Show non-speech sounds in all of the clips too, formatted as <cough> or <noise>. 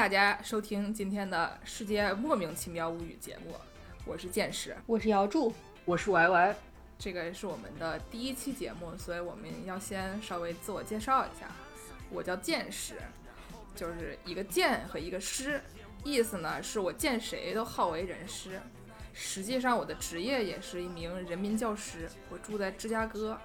大家收听今天的《世界莫名其妙物语》节目，我是剑士，我是姚柱，我是 Y Y。这个是我们的第一期节目，所以我们要先稍微自我介绍一下。我叫剑士，就是一个剑和一个师，意思呢是我见谁都好为人师。实际上我的职业也是一名人民教师，我住在芝加哥。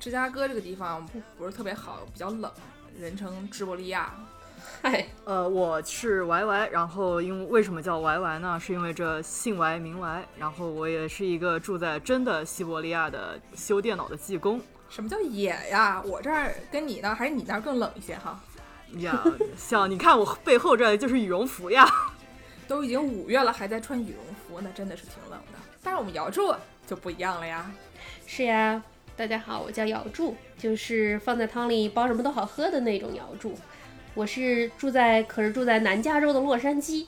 芝加哥这个地方不是特别好，比较冷，人称芝伯利亚。<laughs> 嗨，呃，我是 Y Y，然后因为为什么叫 Y Y 呢？是因为这姓 Y 名 Y，然后我也是一个住在真的西伯利亚的修电脑的技工。什么叫野呀？我这儿跟你呢，还是你那儿更冷一些哈？呀，像你看我背后这就是羽绒服呀，都已经五月了，还在穿羽绒服，那真的是挺冷的。但是我们姚柱就不一样了呀。是呀，大家好，我叫姚柱，就是放在汤里煲什么都好喝的那种姚柱。我是住在，可是住在南加州的洛杉矶。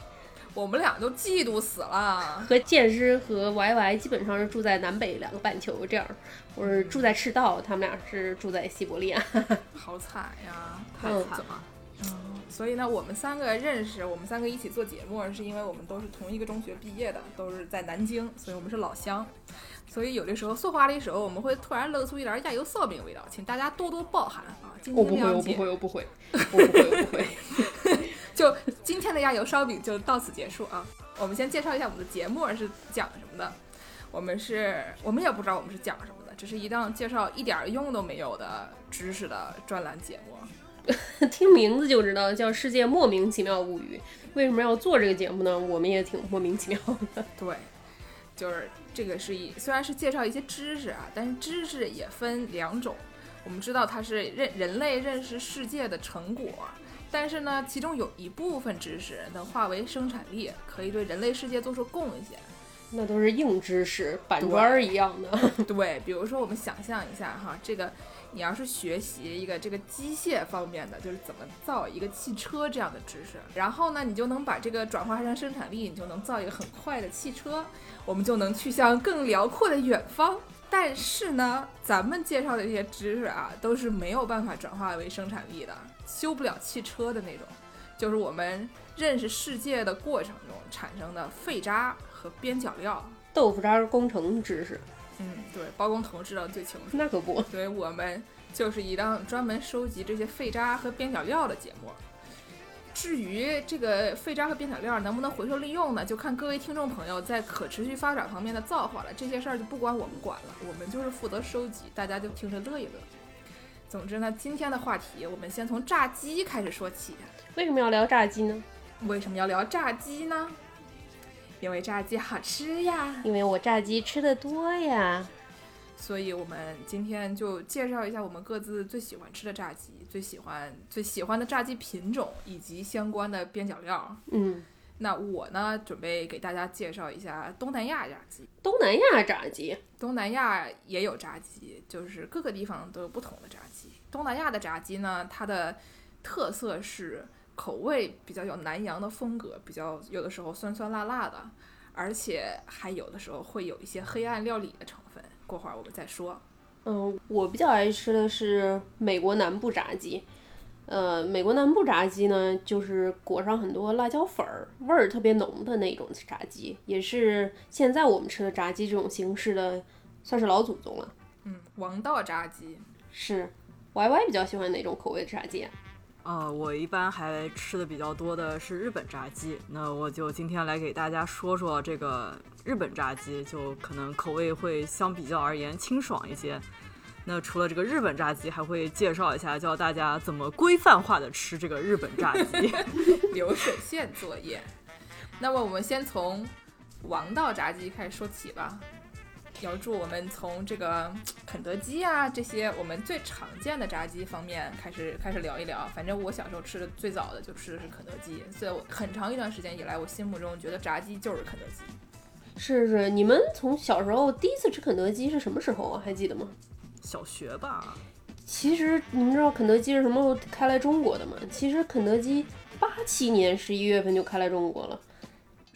我们俩都嫉妒死了。和剑师和 Y Y 基本上是住在南北两个半球这样。我是住在赤道，他们俩是住在西伯利亚。<laughs> 好惨呀，太惨了。嗯，所以呢，我们三个认识，我们三个一起做节目，是因为我们都是同一个中学毕业的，都是在南京，所以我们是老乡。所以有的时候说话的时候，我们会突然露出一点亚油烧饼味道，请大家多多包涵啊。我不会，我不会，我不会，我不会，我不会。就今天的亚油烧饼就到此结束啊！我们先介绍一下我们的节目是讲什么的。我们是，我们也不知道我们是讲什么的，只是一档介绍一点用都没有的知识的专栏节目。<laughs> 听名字就知道叫《世界莫名其妙物语》。为什么要做这个节目呢？我们也挺莫名其妙的。对，就是这个是一，虽然是介绍一些知识啊，但是知识也分两种。我们知道它是认人类认识世界的成果，但是呢，其中有一部分知识能化为生产力，可以对人类世界做出贡献。那都是硬知识，板砖一样的。<laughs> 对，比如说我们想象一下哈，这个你要是学习一个这个机械方面的，就是怎么造一个汽车这样的知识，然后呢，你就能把这个转化成生产力，你就能造一个很快的汽车，我们就能去向更辽阔的远方。但是呢，咱们介绍的这些知识啊，都是没有办法转化为生产力的，修不了汽车的那种，就是我们认识世界的过程中产生的废渣和边角料。豆腐渣工程知识，嗯，对，包工头知道最清楚。那可不，所以我们就是一档专门收集这些废渣和边角料的节目。至于这个废渣和边角料能不能回收利用呢？就看各位听众朋友在可持续发展方面的造化了。这些事儿就不管我们管了，我们就是负责收集，大家就听着乐一乐。总之呢，今天的话题我们先从炸鸡开始说起。为什么要聊炸鸡呢？为什么要聊炸鸡呢？因为炸鸡好吃呀。因为我炸鸡吃的多呀。所以我们今天就介绍一下我们各自最喜欢吃的炸鸡，最喜欢最喜欢的炸鸡品种以及相关的边角料。嗯，那我呢，准备给大家介绍一下东南亚炸鸡。东南亚炸鸡，东南亚也有炸鸡，就是各个地方都有不同的炸鸡。东南亚的炸鸡呢，它的特色是口味比较有南洋的风格，比较有的时候酸酸辣辣的，而且还有的时候会有一些黑暗料理的成分。过会儿我们再说。嗯，我比较爱吃的是美国南部炸鸡。呃，美国南部炸鸡呢，就是裹上很多辣椒粉儿，味儿特别浓的那种炸鸡，也是现在我们吃的炸鸡这种形式的，算是老祖宗了。嗯，王道炸鸡是。Y Y 比较喜欢哪种口味的炸鸡？呃，我一般还吃的比较多的是日本炸鸡。那我就今天来给大家说说这个日本炸鸡，就可能口味会相比较而言清爽一些。那除了这个日本炸鸡，还会介绍一下，教大家怎么规范化的吃这个日本炸鸡，<laughs> 流水线作业。那么我们先从王道炸鸡开始说起吧。要祝我们从这个 <tsk> 肯德基啊这些我们最常见的炸鸡方面开始开始聊一聊。反正我小时候吃的最早的就吃的是肯德基，所以我很长一段时间以来，我心目中觉得炸鸡就是肯德基。是是，你们从小时候第一次吃肯德基是什么时候啊？还记得吗？小学吧。其实你们知道肯德基是什么时候开来中国的吗？其实肯德基八七年十一月份就开来中国了。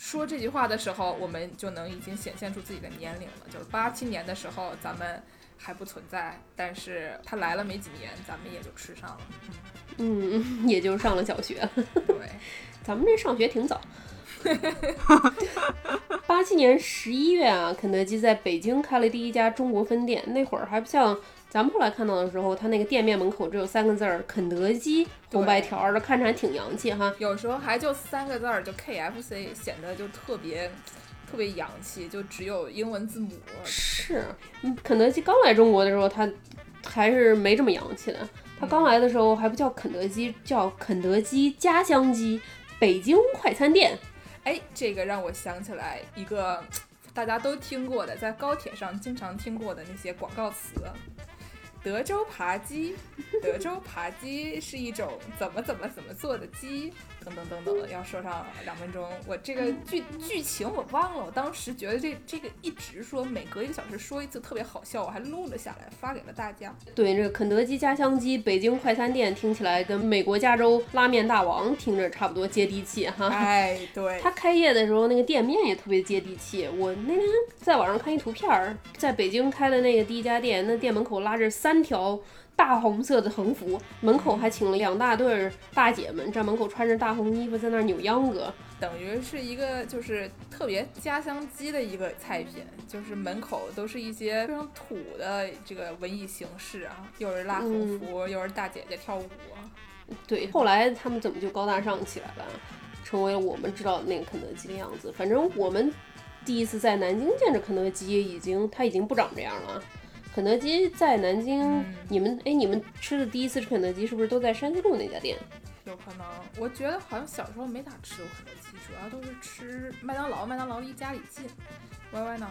说这句话的时候，我们就能已经显现出自己的年龄了。就是八七年的时候，咱们还不存在，但是他来了没几年，咱们也就吃上了。嗯，也就上了小学。对，<laughs> 咱们这上学挺早。八七年十一月啊，肯德基在北京开了第一家中国分店。那会儿还不像咱们后来看到的时候，他那个店面门口只有三个字儿“肯德基”，红白条的，看着还挺洋气哈。有时候还就三个字儿，就 KFC，显得就特别特别洋气，就只有英文字母。是，肯德基刚来中国的时候，它还是没这么洋气的。它刚来的时候还不叫肯德基，叫肯德基家乡鸡北京快餐店。哎，这个让我想起来一个大家都听过的，在高铁上经常听过的那些广告词。德州扒鸡，<laughs> 德州扒鸡是一种怎么怎么怎么做的鸡，等等等等，要说上两分钟。我这个剧剧情我忘了，我当时觉得这这个一直说，每隔一个小时说一次，特别好笑，我还录了下来发给了大家。对，这个肯德基家乡鸡北京快餐店听起来跟美国加州拉面大王听着差不多接地气哈。哎，对，他开业的时候那个店面也特别接地气。我那天在网上看一图片儿，在北京开的那个第一家店，那店门口拉着三。三条大红色的横幅，门口还请了两大对大姐们，在门口穿着大红衣服在那儿扭秧歌，等于是一个就是特别家乡鸡的一个菜品，就是门口都是一些非常土的这个文艺形式啊，又是拉横幅，又是大姐姐跳舞。对，后来他们怎么就高大上起来了，成为了我们知道的那个肯德基的样子？反正我们第一次在南京见着肯德基，已经它已经不长这样了。肯德基在南京，你们哎，你们吃的第一次吃肯德基是不是都在山西路那家店？有可能，我觉得好像小时候没咋吃过肯德基，主要都是吃麦当劳，麦当劳离家里近。歪歪呢？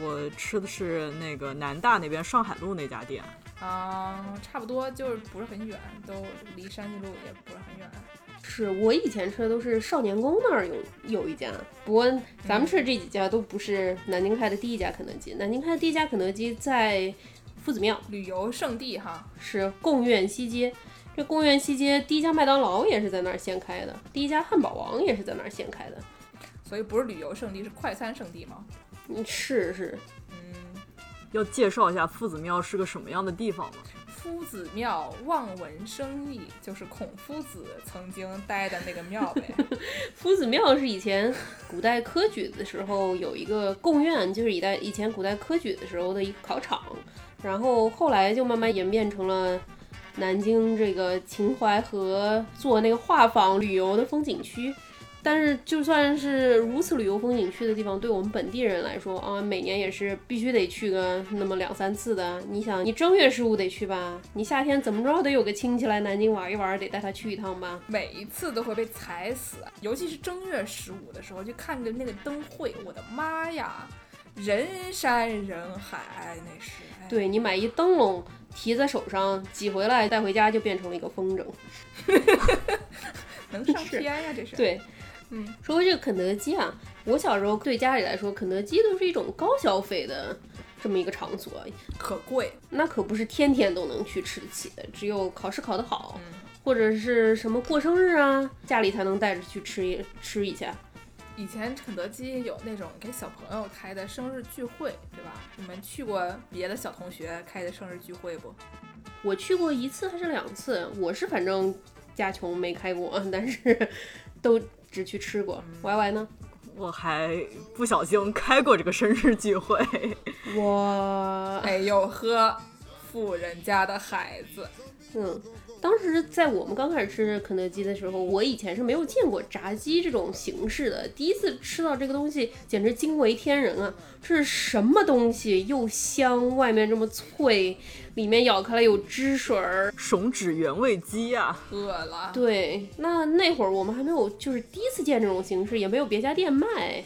我吃的是那个南大那边上海路那家店。啊，差不多，就是不是很远，都离山西路也不是很远。是我以前吃的都是少年宫那儿有有一家，不过咱们吃的这几家都不是南京开的第一家肯德基。南京开的第一家肯德基在夫子庙旅游胜地哈，是贡院西街。这贡院西街第一家麦当劳也是在那儿先开的，第一家汉堡王也是在那儿先开的。所以不是旅游胜地，是快餐胜地吗？嗯，是是。嗯，要介绍一下夫子庙是个什么样的地方吗？夫子庙望文生义，就是孔夫子曾经待的那个庙呗。<laughs> 夫子庙是以前古代科举的时候有一个贡院，就是以代以前古代科举的时候的一个考场，然后后来就慢慢演变成了南京这个秦淮河做那个画舫旅游的风景区。但是就算是如此旅游风景区的地方，对我们本地人来说啊，每年也是必须得去个那么两三次的。你想，你正月十五得去吧？你夏天怎么着得有个亲戚来南京玩一玩，得带他去一趟吧？每一次都会被踩死，尤其是正月十五的时候就看着那个灯会，我的妈呀，人山人海，那是。对你买一灯笼提在手上，挤回来带回家就变成了一个风筝，<laughs> <laughs> 能上天呀，这是。对。嗯，说回这个肯德基啊，我小时候对家里来说，肯德基都是一种高消费的这么一个场所，可贵，那可不是天天都能去吃得起的，只有考试考得好，或者是什么过生日啊，家里才能带着去吃一吃一下。以前肯德基有那种给小朋友开的生日聚会，对吧？你们去过别的小同学开的生日聚会不？我去过一次还是两次，我是反正家穷没开过，<laughs> 但是都。只去吃过，Y Y 呢？我还不小心开过这个生日聚会。我，<laughs> 哎呦呵，富人家的孩子，嗯。当时在我们刚开始吃肯德基的时候，我以前是没有见过炸鸡这种形式的。第一次吃到这个东西，简直惊为天人啊！这是什么东西？又香，外面这么脆，里面咬开了有汁水儿，吮指原味鸡呀！饿了。对，那那会儿我们还没有，就是第一次见这种形式，也没有别家店卖。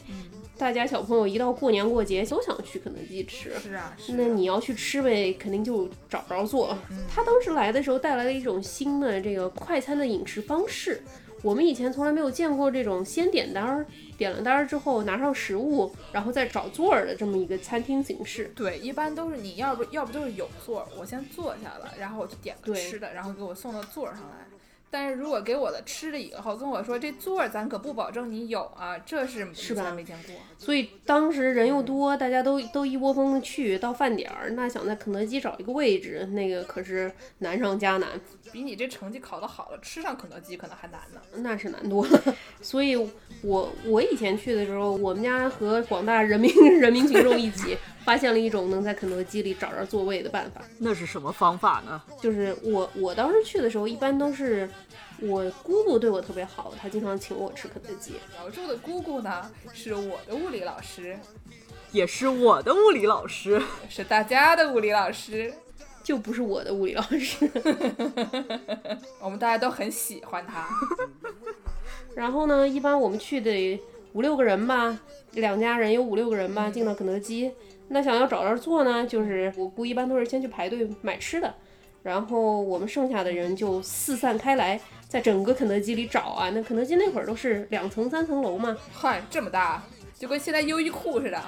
大家小朋友一到过年过节都想去肯德基吃，是啊，那你要去吃呗，肯定就找不着做。他当时来的时候带来了一种新的这个快餐的饮食方式，我们以前从来没有见过这种先点单儿，点了单儿之后拿上食物，然后再找座儿的这么一个餐厅形式。对，一般都是你要不要不就是有座儿，我先坐下了，然后我去点个吃的，然后给我送到座儿上来。但是如果给我的吃了以后跟我说这座儿咱可不保证你有啊，这是以是吧没见过。所以当时人又多，大家都都一窝蜂的去，到饭点儿，那想在肯德基找一个位置，那个可是难上加难，比你这成绩考得好了，吃上肯德基可能还难呢。那是难多了。<laughs> 所以我我以前去的时候，我们家和广大人民 <laughs> 人民群众一起发现了一种能在肯德基里找着座位的办法。那是什么方法呢？就是我我当时去的时候，一般都是我姑姑对我特别好，她经常请我吃肯德基。苗柱的姑姑呢，是我的物理老师，也是我的物理老师。是大家的物理老师，就不是我的物理老师，<laughs> 我们大家都很喜欢他。<laughs> 然后呢，一般我们去得五六个人吧，两家人有五六个人吧，进到肯德基。那想要找着座呢，就是我姑一般都是先去排队买吃的，然后我们剩下的人就四散开来，在整个肯德基里找啊。那肯德基那会儿都是两层三层楼嘛，嗨，这么大，就跟现在优衣库似的。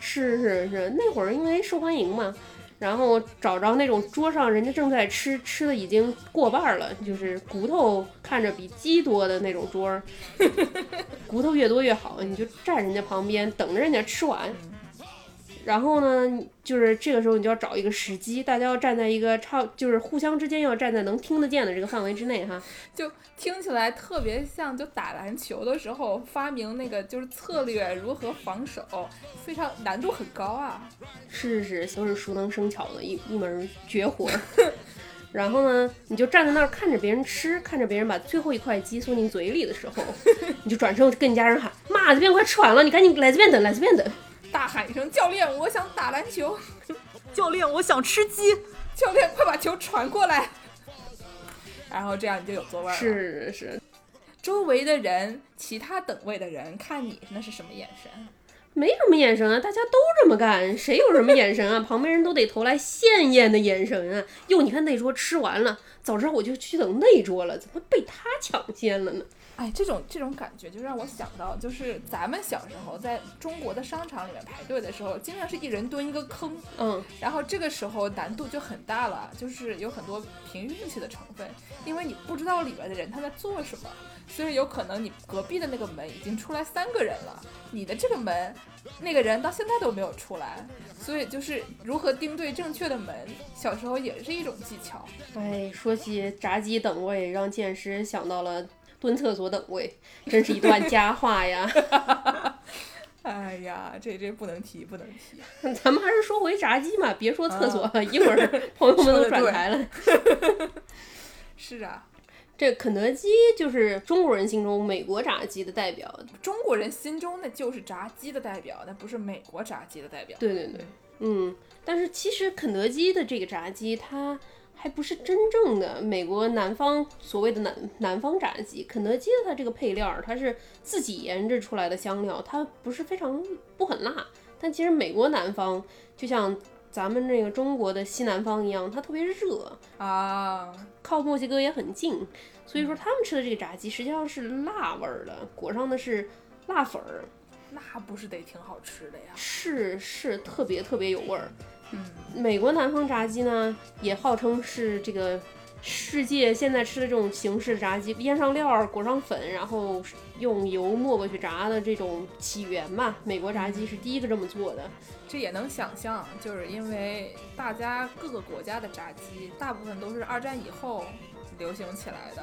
是是是，那会儿因为受欢迎嘛，然后找着那种桌上人家正在吃，吃的已经过半儿了，就是骨头看着比鸡多的那种桌儿，<laughs> 骨头越多越好，你就站人家旁边等着人家吃完。然后呢，就是这个时候你就要找一个时机，大家要站在一个差，就是互相之间要站在能听得见的这个范围之内哈。就听起来特别像，就打篮球的时候发明那个就是策略如何防守，非常难度很高啊。是是是，都是熟能生巧的一一门绝活儿。<laughs> 然后呢，你就站在那儿看着别人吃，看着别人把最后一块鸡送进嘴里的时候，你就转身跟你家人喊：“妈，这边快吃完了，你赶紧来这边等，来这边等。大喊一声：“教练，我想打篮球！<laughs> 教练，我想吃鸡。教练，快把球传过来！”然后这样你就有座位”了。是是，周围的人，其他等位的人看你那是什么眼神？没什么眼神啊，大家都这么干，谁有什么眼神啊？旁边人都得投来羡艳的眼神啊！哟，你看那桌吃完了，早知道我就去等那桌了，怎么被他抢先了呢？哎，这种这种感觉就让我想到，就是咱们小时候在中国的商场里面排队的时候，经常是一人蹲一个坑，嗯，然后这个时候难度就很大了，就是有很多凭运气的成分，因为你不知道里面的人他在做什么，所以有可能你隔壁的那个门已经出来三个人了，你的这个门那个人到现在都没有出来，所以就是如何盯对正确的门，小时候也是一种技巧。哎，说起炸鸡等位，让剑师想到了蹲厕所等位，真是一段佳话呀。<laughs> 哎呀，这这不能提，不能提。<laughs> 咱们还是说回炸鸡嘛，别说厕所了，一会儿 <laughs> 朋友们都转台了。是啊，这肯德基就是中国人心中美国炸鸡的代表。中国人心中那就是炸鸡的代表，那不是美国炸鸡的代表。对对对，嗯，但是其实肯德基的这个炸鸡，它还不是真正的美国南方所谓的南南方炸鸡。肯德基的它这个配料儿，它是自己研制出来的香料，它不是非常不很辣。但其实美国南方就像咱们这个中国的西南方一样，它特别热，啊，靠墨西哥也很近，所以说他们吃的这个炸鸡实际上是辣味儿的，裹上的是辣粉儿，那不是得挺好吃的呀？是是特别特别有味儿。嗯，美国南方炸鸡呢，也号称是这个世界现在吃的这种形式炸鸡，腌上料儿，裹上粉，然后用油没过去炸的这种起源吧。美国炸鸡是第一个这么做的。这也能想象，就是因为大家各个国家的炸鸡大部分都是二战以后流行起来的，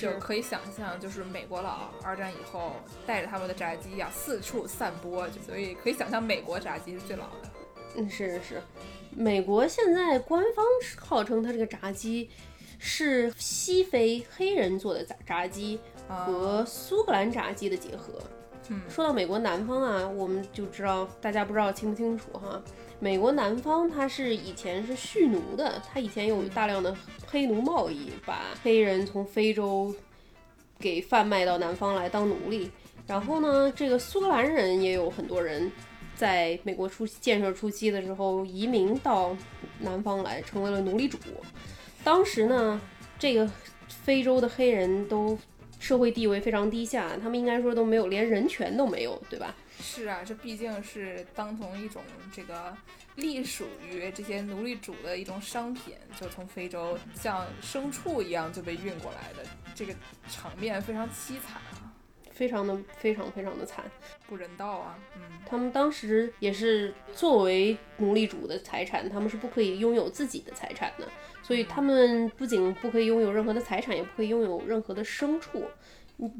就可以想象，就是美国佬二战以后带着他们的炸鸡呀、四处散播，就所以可以想象美国炸鸡是最老的。嗯，是是，美国现在官方号称它这个炸鸡是西非黑人做的炸炸鸡啊和苏格兰炸鸡的结合。嗯说到美国南方啊，我们就知道大家不知道清不清楚哈？美国南方它是以前是蓄奴的，它以前有大量的黑奴贸易，把黑人从非洲给贩卖到南方来当奴隶。然后呢，这个苏格兰人也有很多人在美国初建设初期的时候移民到南方来，成为了奴隶主。当时呢，这个非洲的黑人都社会地位非常低下，他们应该说都没有，连人权都没有，对吧？是啊，这毕竟是当从一种这个隶属于这些奴隶主的一种商品，就从非洲像牲畜一样就被运过来的，这个场面非常凄惨啊，非常的非常非常的惨。不人道啊。嗯，他们当时也是作为奴隶主的财产，他们是不可以拥有自己的财产的，所以他们不仅不可以拥有任何的财产，也不可以拥有任何的牲畜，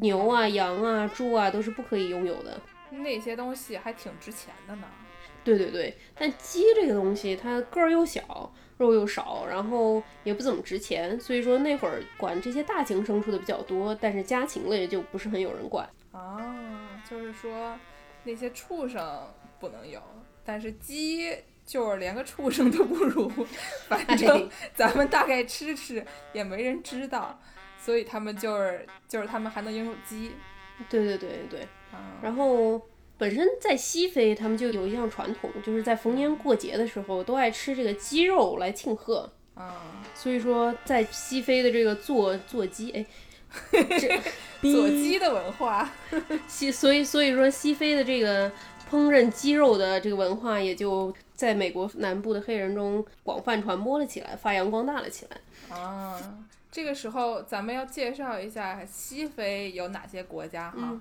牛啊、羊啊、猪啊都是不可以拥有的。那些东西还挺值钱的呢。对对对，但鸡这个东西它个儿又小，肉又少，然后也不怎么值钱，所以说那会儿管这些大型牲畜的比较多，但是家禽类就不是很有人管。啊，就是说那些畜生不能有，但是鸡就是连个畜生都不如，反正咱们大概吃吃也没人知道，所以他们就是就是他们还能拥有鸡。对对对对，啊，然后本身在西非，他们就有一项传统，就是在逢年过节的时候都爱吃这个鸡肉来庆贺。啊，所以说，在西非的这个做做鸡，哎，这 <laughs> 做鸡的文化，西，所以所以说西非的这个烹饪鸡肉的这个文化，也就在美国南部的黑人中广泛传播了起来，发扬光大了起来。啊，这个时候咱们要介绍一下西非有哪些国家哈。嗯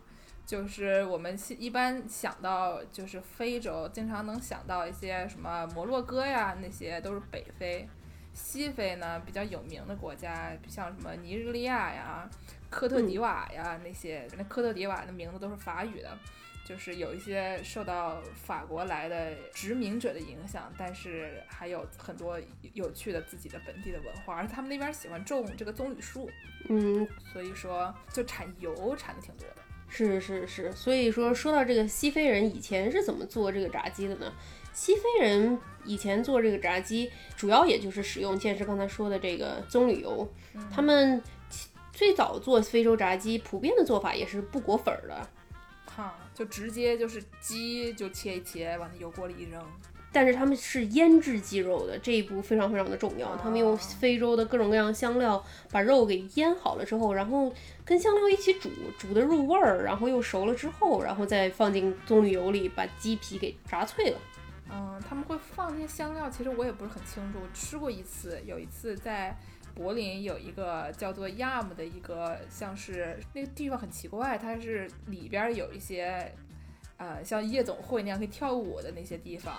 就是我们西一般想到就是非洲，经常能想到一些什么摩洛哥呀，那些都是北非。西非呢比较有名的国家，像什么尼日利亚呀、科特迪瓦呀、那些，那科特迪瓦的名字都是法语的，就是有一些受到法国来的殖民者的影响，但是还有很多有趣的自己的本地的文化，而且他们那边喜欢种这个棕榈树，嗯，所以说就产油产的挺多的。是是是，所以说说到这个西非人以前是怎么做这个炸鸡的呢？西非人以前做这个炸鸡，主要也就是使用剑师刚才说的这个棕榈油。他们其最早做非洲炸鸡，普遍的做法也是不裹粉儿的，哈，就直接就是鸡就切一切，往那油锅里一扔。但是他们是腌制鸡肉的，这一步非常非常的重要。他们用非洲的各种各样香料把肉给腌好了之后，然后跟香料一起煮，煮的入味儿，然后又熟了之后，然后再放进棕榈油里，把鸡皮给炸脆了。嗯，他们会放那些香料，其实我也不是很清楚。我吃过一次，有一次在柏林有一个叫做 Yam 的一个，像是那个地方很奇怪，它是里边儿有一些，呃，像夜总会那样可以跳舞的那些地方。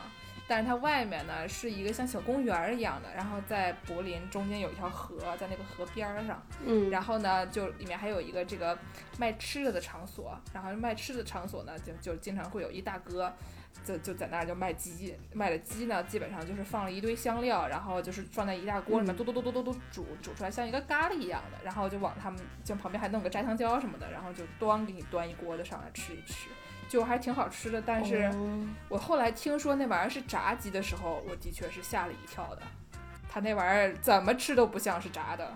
但是它外面呢是一个像小公园儿一样的，然后在柏林中间有一条河，在那个河边儿上，嗯，然后呢，就里面还有一个这个卖吃的的场所，然后卖吃的场所呢，就就经常会有一大哥，就就在那儿就卖鸡，卖的鸡呢，基本上就是放了一堆香料，然后就是放在一大锅里面，嗯。嘟嘟嘟嘟嘟嘟煮煮出来，像一个咖喱一样的，然后就往他们就旁边还弄个炸香蕉什么的，然后就端给你端一锅的上来吃一吃，就还挺好吃的。但是哦我后来听说那玩意儿是炸鸡的时候，我的确是吓了一跳的，它那玩意儿怎么吃都不像是炸的，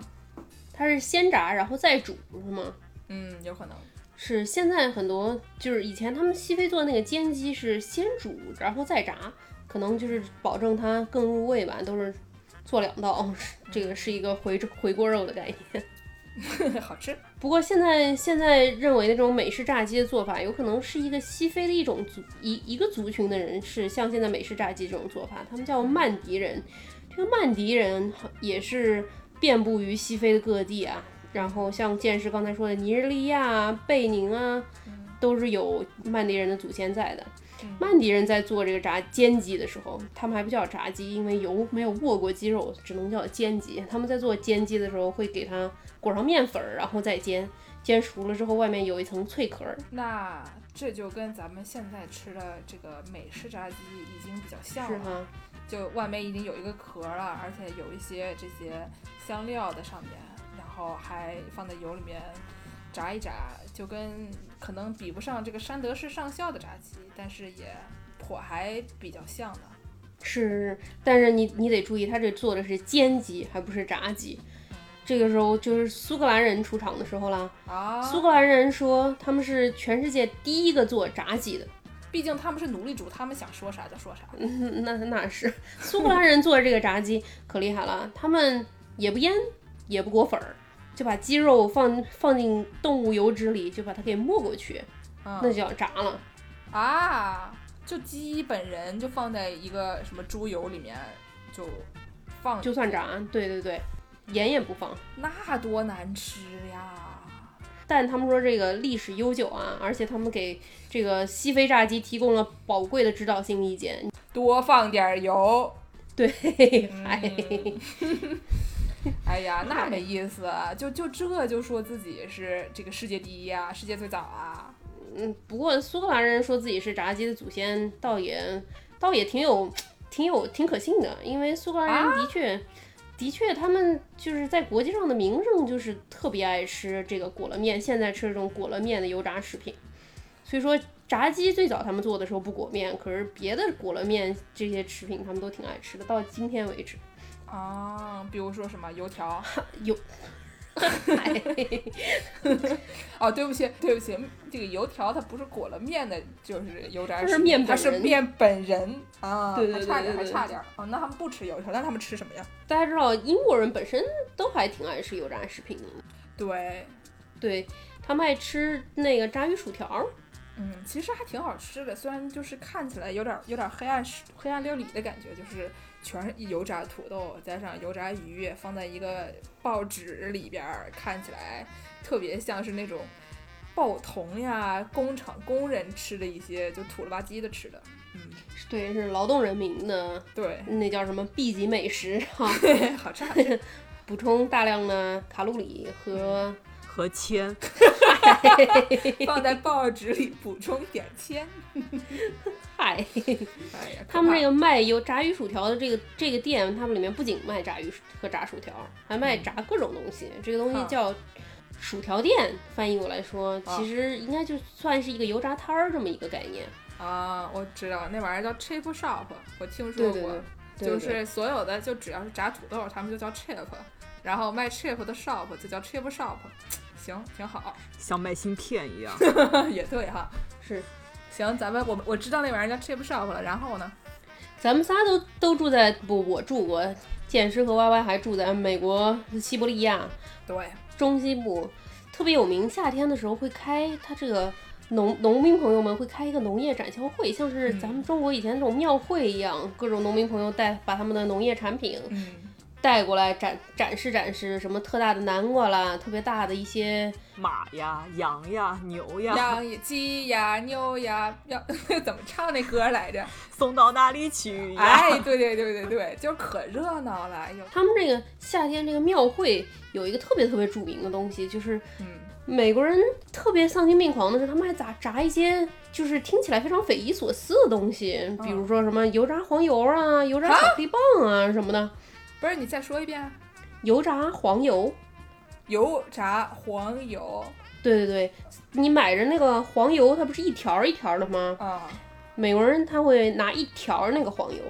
它是先炸然后再煮是吗？嗯，有可能。是现在很多就是以前他们西非做的那个煎鸡是先煮然后再炸，可能就是保证它更入味吧，都是做两道，<laughs> 这个是一个回回锅肉的概念。<laughs> 好吃。不过现在现在认为那种美式炸鸡的做法，有可能是一个西非的一种族一一个族群的人是像现在美式炸鸡这种做法，他们叫曼迪人。这个曼迪人也是遍布于西非的各地啊，然后像剑士刚才说的尼日利亚啊、贝宁啊，都是有曼迪人的祖先在的。曼迪人在做这个炸煎鸡的时候，他们还不叫炸鸡，因为油没有握过鸡肉，只能叫煎鸡。他们在做煎鸡的时候，会给它裹上面粉儿，然后再煎。煎熟了之后，外面有一层脆壳儿。那这就跟咱们现在吃的这个美式炸鸡已经比较像了，是吗，就外面已经有一个壳了，而且有一些这些香料在上面，然后还放在油里面炸一炸，就跟可能比不上这个山德士上校的炸鸡，但是也颇还比较像的。是，但是你你得注意，他这做的是煎鸡，还不是炸鸡。这个时候就是苏格兰人出场的时候啦。啊，苏格兰人说他们是全世界第一个做炸鸡的。毕竟他们是奴隶主，他们想说啥就说啥。嗯，那那是苏格兰人做的这个炸鸡可厉害了，他们也不腌，也不裹粉儿，就把鸡肉放放进动物油脂里，就把它给没过去，嗯那就要炸了。啊，就鸡本人就放在一个什么猪油里面就放，就算炸，对对对，盐也不放。那多难吃呀！但他们说这个历史悠久啊，而且他们给这个西非炸鸡提供了宝贵的指导性意见。多放点儿油。对，嗯 <laughs> <laughs> 哎，<laughs> 哎呀，那没意思啊，就就这就说自己是这个世界第一啊，世界最早啊。嗯，不过苏格兰人说自己是炸鸡的祖先，倒也倒也挺有挺有挺可信的，因为苏格兰人的确、的确他们就是在国际上的名声就是特别爱吃这个裹了面，现在吃这种裹了面的油炸食品，所以说。炸鸡最早他们做的时候不裹面，可是别的裹了面这些食品他们都挺爱吃的，到今天为止。啊，比如说什么油条？<laughs> 油，<laughs> 哦，对不起，对不起，这个油条它不是裹了面的，就是油炸食品它是面本人面本人啊，对对还差点，还对对对差点。哦，那他们不吃油条，那他们吃什么呀？大家知道英国人本身都还挺爱吃油炸食品的，对，对他们爱吃那个炸鱼薯条。嗯，其实还挺好吃的，虽然就是看起来有点有点黑暗黑暗料理的感觉，就是全是油炸土豆加上油炸鱼放在一个报纸里边儿，看起来特别像是那种报童呀、工厂工人吃的一些就土了吧唧的吃的。嗯，对，是劳动人民的对，那叫什么 B 级美食哈，<laughs> 好差。<laughs> 补充大量的卡路里和和铅，放在报纸里补充点铅。<laughs> 嗨。他们这个个卖油炸鱼薯条的这个这个店，他们里面不仅卖炸鱼薯和炸薯条，还卖炸各种东西。这个东西啊叫薯条店，翻译过来说，啊其实应该就算是一个油炸摊儿这么一个概念。啊，我知道那玩意儿叫 chip shop，我听说过。对对对，对就是所有的就只要是炸土豆，他们就叫 chip，然后卖 chip 的 shop 就叫 chip shop，行，挺好，像卖芯片一样。<laughs> 也对哈。是。行，咱们我我知道那玩意儿叫 chip shop 了，然后呢？咱们仨都都住在不，我住过，剑师和 Y Y 还住在美国西伯利亚对，中西部，特别有名。夏天的时候会开，它这个农农民朋友们会开一个农业展销会，像是咱们中国以前那种庙会一样，各种农民朋友带把他们的农业产品嗯，带过来展展示展示，什么特大的南瓜啦，特别大的一些马呀、羊呀、牛呀，羊呀、鸡呀、牛呀，<laughs> 要怎么唱那歌来着？送到哪里去呀？哎，对对对对对，就是可热闹了，哎呦，他们这个夏天这个庙会有一个特别特别著名的东西，就是嗯，美国人特别丧心病狂的是，他们还炸炸一些就是听起来非常匪夷所思的东西，比如说什么油炸黄油啊、油炸巧克力棒啊什么的。不是你再说一遍，油炸黄油，油炸黄油。对对对，你买着那个黄油，它不是一条儿一条儿的吗？啊，美国人他会拿一条儿那个黄油，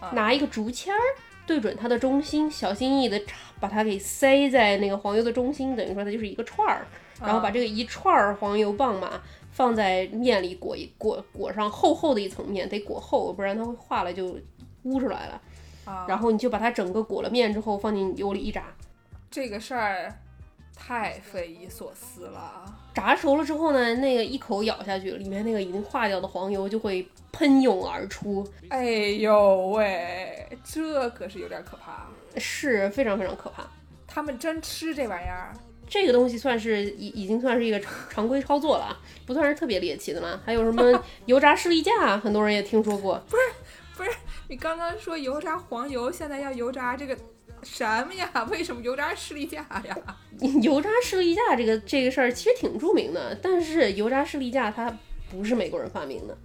啊。拿一个竹签儿对准它的中心，小心翼翼的把它给塞在那个黄油的中心，等于说它就是一个串儿，然后把这个一串儿黄油棒嘛放在面里裹一裹裹上厚厚的一层面，得裹厚，不然它会化了就污出来了。啊，然后你就把它整个裹了面之后放进油里一炸，这个事儿太匪夷所思了。炸熟了之后呢，那个一口咬下去，里面那个已经化掉的黄油就会喷涌而出，哎呦喂，这可是有点可怕。是非常非常可怕。他们真吃这玩意儿？这个东西算是已已经算是一个常常规操作了，不算是特别猎奇的了。还有什么油炸士力架，很多人也听说过。你刚刚说油炸黄油，现在要油炸这个什么呀？<laughs> 为什么油炸士力架呀？<laughs> 油炸士力架这个这个事儿其实挺著名的，但是油炸士力架它不是美国人发明的。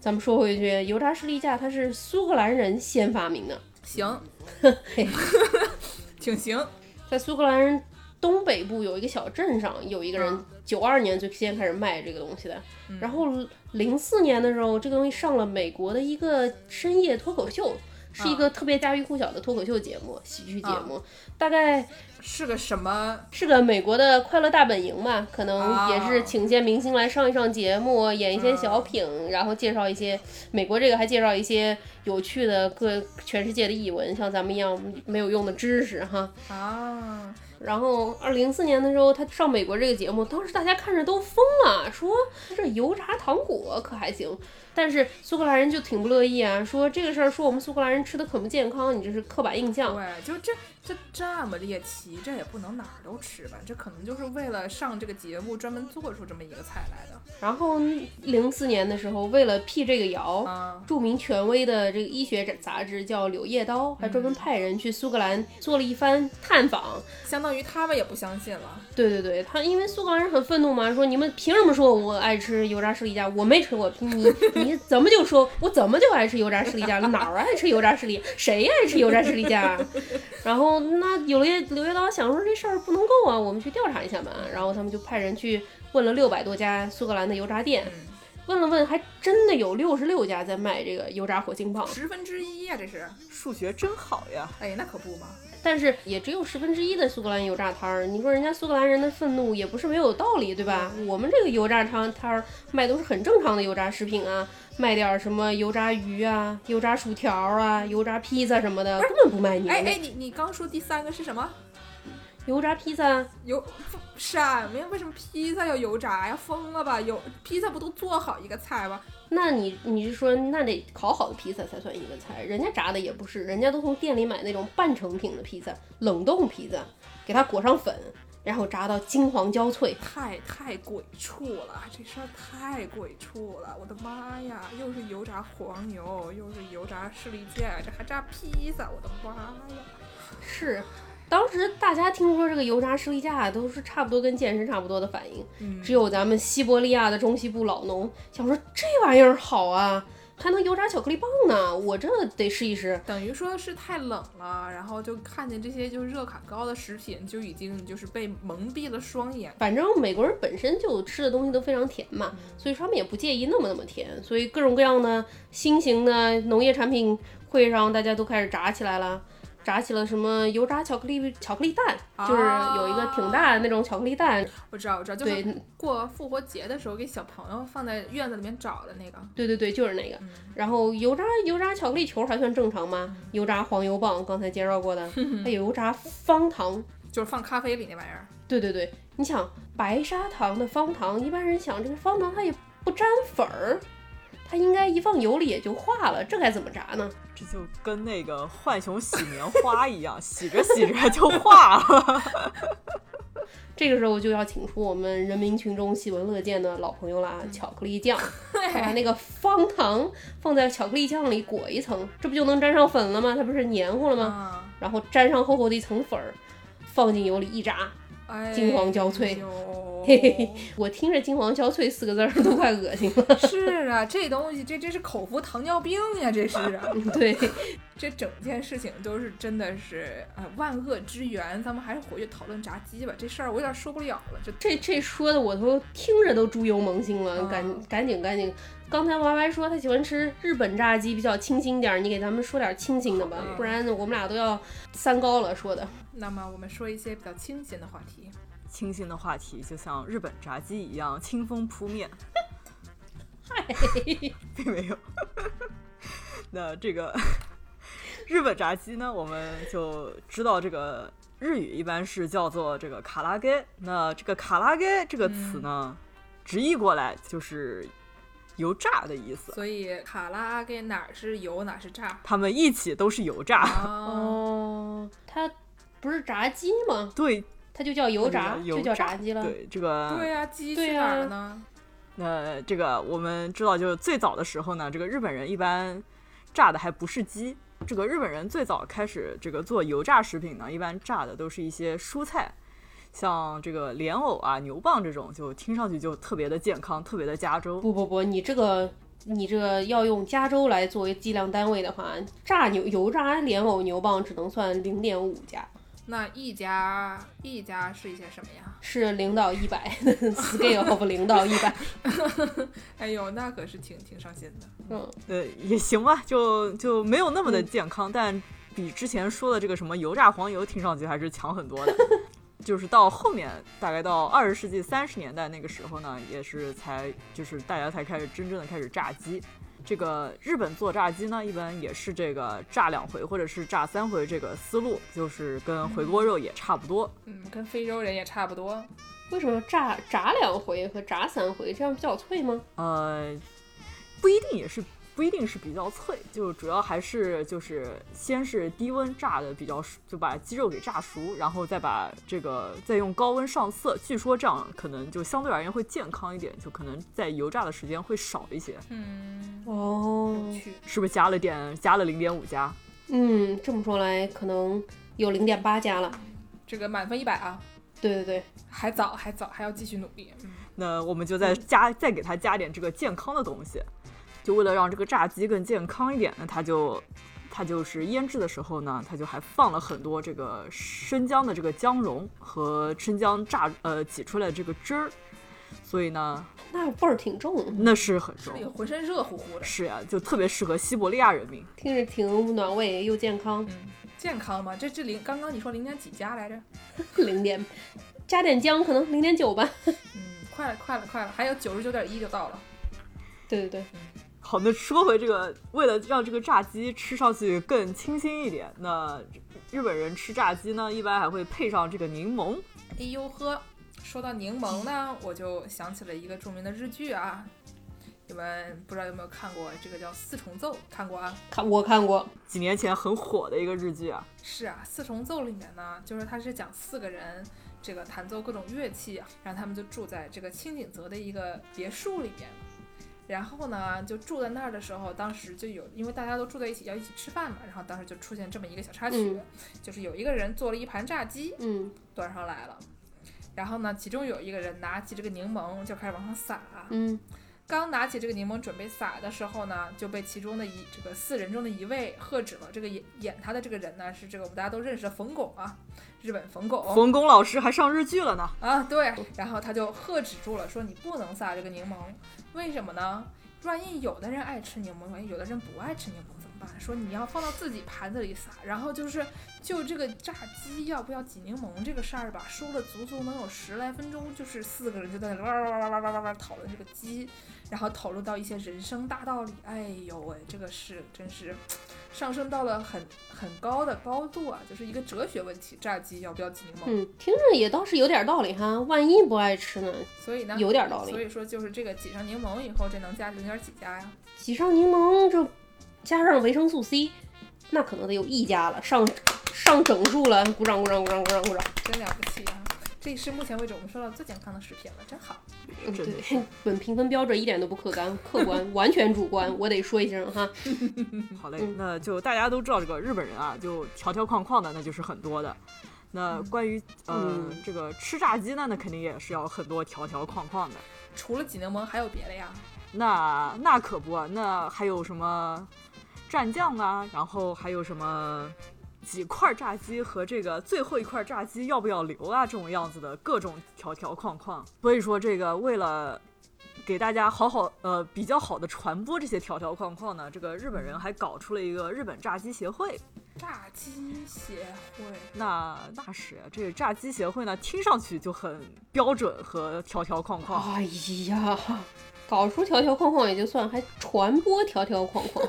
咱们说回去，油炸士力架它是苏格兰人先发明的，行，<laughs> 挺行。在苏格兰人东北部有一个小镇上，有一个人嗯九二年最先开始卖这个东西的，嗯然后零四年的时候，这个东西上了美国的一个深夜脱口秀。是一个特别家喻户晓的脱口秀节目，喜剧节目，大概是个什么？是个美国的快乐大本营吧，可能啊也是请些明星来上一上节目，演一些小品，然后介绍一些美国这个还介绍一些有趣的各全世界的译文，像咱们一样没有用的知识哈。啊，然后二零零四年的时候，他上美国这个节目，当时大家看着都疯了，说这油炸糖果可还行。但是苏格兰人就挺不乐意啊，说这个事儿说我们苏格兰人吃的可不健康，你这是刻板印象。就这这这么猎奇，这也不能哪儿都吃吧？这可能就是为了上这个节目专门做出这么一个菜来的。然后零四年的时候，为了辟这个谣，啊，著名权威的这个医学杂志叫《柳叶刀》，还专门派人去苏格兰做了一番探访。相当于他们也不相信了。对对对，他因为苏格兰人很愤怒嘛，说你们凭什么说我爱吃油炸士力架？我没吃过，你你怎么就说我怎么就爱吃油炸士力架了？哪儿爱吃油炸士力？谁爱吃油炸士力架啊？<laughs> 然后那柳叶柳叶刀想说这事儿不能够啊，我们去调查一下嘛。然后他们就派人去问了六百多家苏格兰的油炸店，嗯，问了问，还真的有六十六家在卖这个油炸火星棒。十分之一呀，这是。数学真好呀！哎，那可不嘛。但是也只有十分之一的苏格兰油炸摊儿。你说人家苏格兰人的愤怒也不是没有道理，对吧？我们这个油炸摊摊儿卖都是很正常的油炸食品啊，卖点儿什么油炸鱼啊、油炸薯条啊、油炸披萨什么的，根本不卖你哎哎，你你刚说第三个是什么？油炸披萨。油什么呀？为什么披萨要油炸呀？疯了吧？油披萨不都做好一个菜吗？那你你是说那得烤好的披萨才算一个菜？人家炸的也不是，人家都从店里买那种半成品的披萨，冷冻披萨，给它裹上粉，然后炸到金黄焦脆。太太鬼畜了，这事儿太鬼畜了！我的妈呀，又是油炸黄油，又是油炸士力架，这还炸披萨，我的妈呀！是，当时大家听说这个油炸士力架都是差不多跟健身差不多的反应，嗯只有咱们西伯利亚的中西部老农想说这玩意儿好啊，还能油炸巧克力棒呢，我这得试一试。等于说是太冷了，然后就看见这些就是热卡高的食品，就已经就是被蒙蔽了双眼。反正美国人本身就吃的东西都非常甜嘛，所以说他们也不介意那么那么甜，所以各种各样的新型的农业产品会上大家都开始炸起来了。炸起了什么油炸巧克力巧克力蛋，就是有一个挺大的那种巧克力蛋，我知道，我知道，就是过复活节的时候给小朋友放在院子里面找的那个。对对对，就是那个。然后油炸油炸巧克力球还算正常吗？油炸黄油棒刚才介绍过的，<laughs> 还有油炸方糖。就是放咖啡里那玩意儿，对对对，你想白砂糖的方糖，一般人想这个方糖它也不沾粉儿，它应该一放油里也就化了，这该怎么炸呢？这就跟那个浣熊洗棉花一样，<laughs> 洗着洗着就化了。这个时候就要请出我们人民群众喜闻乐见的老朋友啦，巧克力酱。<laughs> 把那个方糖放在巧克力酱里裹一层，这不就能沾上粉了吗？它不是黏糊了吗？啊，然后沾上厚厚的一层粉儿，放进油里一炸，哎金黄焦脆嘿嘿嘿，我听着“金黄焦脆”四个字儿 <laughs> 都快恶心了。<laughs> 是啊，这东西这这是口服糖尿病呀，这是啊，对，<laughs> 这整件事情都是真的是呃万恶之源。咱们还是回去讨论炸鸡吧，这事儿我有点受不了了。这这这说的我都听着都猪油蒙心了，嗯赶赶紧赶紧！刚才 Y Y 说他喜欢吃日本炸鸡，比较清新点儿，你给咱们说点清新的吧，嗯不然我们俩都要三高了。说的，那么我们说一些比较清新的话题。清新的话题就像日本炸鸡一样，清风扑面。嗨，并没有。<laughs> 那这个 <laughs> 日本炸鸡呢，我们就知道这个日语一般是叫做这个卡拉给。那这个卡拉给这个词呢，直译过来就是油炸的意思。所以卡拉阿给哪儿是油哪儿是炸他们一起都是油炸。啊？哦，它不是炸鸡吗？对它就叫油炸，它就叫油就叫炸炸鸡了。对，这个对呀、鸡对去哪儿呢？那这个我们知道，就是最早的时候呢，这个日本人一般炸的还不是鸡。这个日本人最早开始这个做油炸食品呢，一般炸的都是一些蔬菜，像这个莲藕啊、牛蒡这种，就听上去就特别的健康，特别的加州。不不不，你这个你这个要用加州来作为计量单位的话，炸牛油炸莲藕牛蒡只能算零点五加，那一家一家是一些什么呀？<laughs> 是零到一百 <laughs> scale of 零到一百。<laughs> 哎呦，那可是挺挺伤心的。嗯，呃，也行吧，就就没有那么的健康，但比之前说的这个什么油炸黄油听上去还是强很多的。就是到后面，大概到二十世纪三十年代那个时候呢，也是才就是大家才开始真正的开始炸鸡。这个日本做炸鸡呢，一般也是这个炸两回或者是炸三回这个思路，就是跟回锅肉也差不多。嗯，跟非洲人也差不多。为什么炸炸两回和炸三回这样比较脆吗？呃，不一定也是。不一定是比较脆，就主要还是就是先是低温炸的比较熟，就把鸡肉给炸熟，然后再把这个再用高温上色。据说这样可能就相对而言会健康一点，就可能在油炸的时间会少一些。嗯，哦，是不是加了点加了零点五加？嗯，这么说来可能有零点八加了。这个满分一百啊？对对对，还早还早，还要继续努力。那我们就再加再给它加点这个健康的东西。就为了让这个炸鸡更健康一点，那他就，他就是腌制的时候呢，他就还放了很多这个生姜的这个姜蓉和生姜榨呃挤出来的这个汁儿，所以呢，那味儿挺重，那是很重，浑身热乎乎的。是呀，就特别适合西伯利亚人民，听着挺暖胃又健康。嗯，健康吗？这这零刚刚你说零点几加来着？<laughs> 零点，加点姜可能零点九吧。嗯，快了快了快了，还有九十九点一就到了。对 <laughs> 对对。好，那说回这个，为了让这个炸鸡吃上去更清新一点，那日本人吃炸鸡呢，一般还会配上这个柠檬。哎呦呵，说到柠檬呢，我就想起了一个著名的日剧啊，你们不知道有没有看过？这个叫《四重奏》，看过啊？看，我看过，几年前很火的一个日剧啊。是啊，《四重奏》里面呢，就是它是讲四个人这个弹奏各种乐器，然后他们就住在这个清景泽的一个别墅里面。然后呢，就住在那儿的时候，当时就有，因为大家都住在一起，要一起吃饭嘛。然后当时就出现这么一个小插曲，就是有一个人做了一盘炸鸡，嗯，端上来了。然后呢，其中有一个人拿起这个柠檬就开始往上撒，嗯，刚拿起这个柠檬准备撒的时候呢，就被其中的一这个四人中的一位喝止了。这个演演他的这个人呢，是这个我们大家都认识的冯巩啊。日本冯巩，冯巩老师还上日剧了呢啊！对，然后他就喝止住了，说你不能撒这个柠檬，为什么呢？万一有的人爱吃柠檬，万一有的人不爱吃柠檬说你要放到自己盘子里撒，然后就是就这个炸鸡要不要挤柠檬这个事儿吧，说了足足能有十来分钟，就是四个人就在那哇哇哇哇哇哇哇讨论这个鸡。然后讨论到一些人生大道理，哎呦喂，这个是真是上升到了很很高的高度啊，就是一个哲学问题：炸鸡要不要挤柠檬？嗯，听着也倒是有点道理哈，万一不爱吃呢？所以呢，有点道理。所以说就是这个挤上柠檬以后，这能加零点几加呀？挤上柠檬就加上维生素 C，那可能得有一家了，上上整数了，鼓掌鼓掌鼓掌鼓掌鼓掌，真了不起啊！这是目前为止我们收到最健康的食品了，真好。对，本评分标准一点都不客观，客观完全主观，我得说一声哈。<laughs> 好嘞，那就大家都知道这个日本人啊，就条条框框的，那就是很多的。那关于呃这个吃炸鸡呢，那肯定也是要很多条条框框的。除了挤柠檬，还有别的呀？那那可不，那还有什么蘸酱啊？然后还有什么？几块炸鸡和这个最后一块炸鸡要不要留啊？这种样子的各种条条框框。所以说，这个为了给大家好好呃比较好的传播这些条条框框呢，这个日本人还搞出了一个日本炸鸡协会。炸鸡协会？那那是这个炸鸡协会呢，听上去就很标准和条条框框。哎呀，搞出条条框框也就算，还传播条条框框。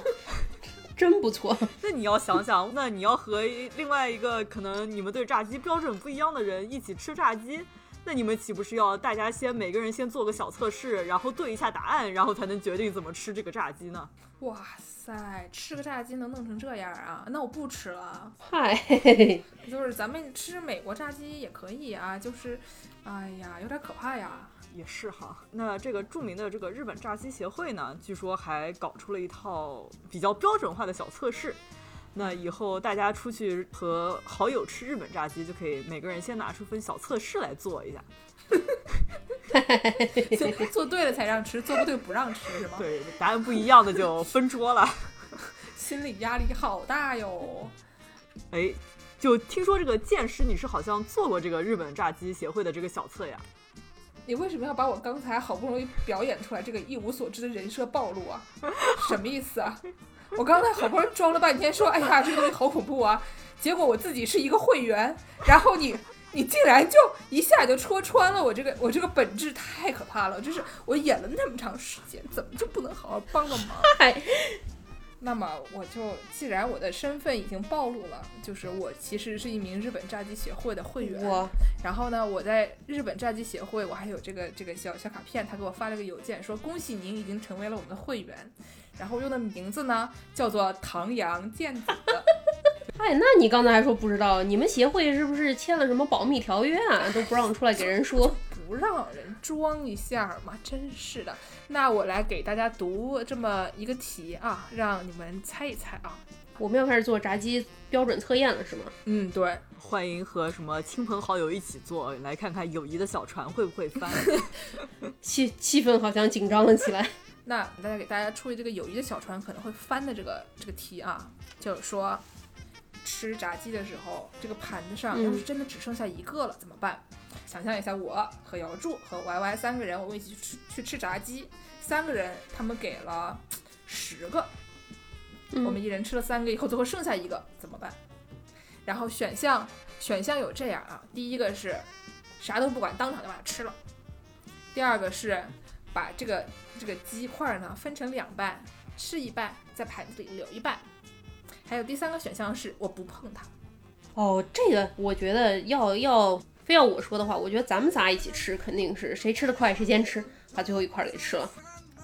真不错，<laughs> 那你要想想，那你要和另外一个可能你们对炸鸡标准不一样的人一起吃炸鸡，那你们岂不是要大家先每个人先做个小测试，然后对一下答案，然后才能决定怎么吃这个炸鸡呢？哇塞，吃个炸鸡能弄成这样啊？那我不吃了。<laughs> 嗨，就是咱们吃美国炸鸡也可以啊，就是，哎呀，有点可怕呀。也是哈，那这个著名的这个日本炸鸡协会呢，据说还搞出了一套比较标准化的小测试。那以后大家出去和好友吃日本炸鸡，就可以每个人先拿出份小测试来做一下。<laughs> 做对了才让吃，做不对不让吃是吗？对，答案不一样的就分桌了。心理压力好大哟。哎，就听说这个剑师，你是好像做过这个日本炸鸡协会的这个小测呀？你为什么要把我刚才好不容易表演出来这个一无所知的人设暴露啊？什么意思啊？我刚才好不容易装了半天说，哎呀，这个东西好恐怖啊！结果我自己是一个会员，然后你你竟然就一下就戳穿了我这个我这个本质，太可怕了！就是我演了那么长时间，怎么就不能好好帮个忙？嗨，那么我就既然我的身份已经暴露了，就是我其实是一名日本炸鸡协会的会员。我然后呢，我在日本炸鸡协会，我还有这个这个小小卡片，他给我发了个邮件，说恭喜您已经成为了我们的会员。然后用的名字呢叫做唐阳健子。<laughs> 哎，那你刚才还说不知道，你们协会是不是签了什么保密条约啊？都不让出来给人说。不让人装一下嘛，<laughs> 真是的。那我来给大家读这么一个题啊，让你们猜一猜啊。我们要开始做炸鸡标准测验了，是吗？嗯，对，欢迎和什么亲朋好友一起做，来看看友谊的小船会不会翻。<laughs> 气气氛好像紧张了起来。<laughs> 那大家给大家出一这个友谊的小船可能会翻的这个这个题啊，就是说吃炸鸡的时候，这个盘子上嗯要是真的只剩下一个了怎么办？想象一下，我和姚柱和 Y Y 三个人，我们一起去吃去吃炸鸡，三个人他们给了十个，我们嗯，一人吃了三个以后，最后剩下一个怎么办？然后选项选项有这样啊，第一个是啥都不管，当场就把它吃了；第二个是把这个这个鸡块呢分成两半，吃一半，在盘子里留一半；还有第三个选项是我不碰它。哦，这个我觉得要要非要我说的话，我觉得咱们仨一起吃，肯定是谁吃的快谁先吃，把最后一块儿给吃了。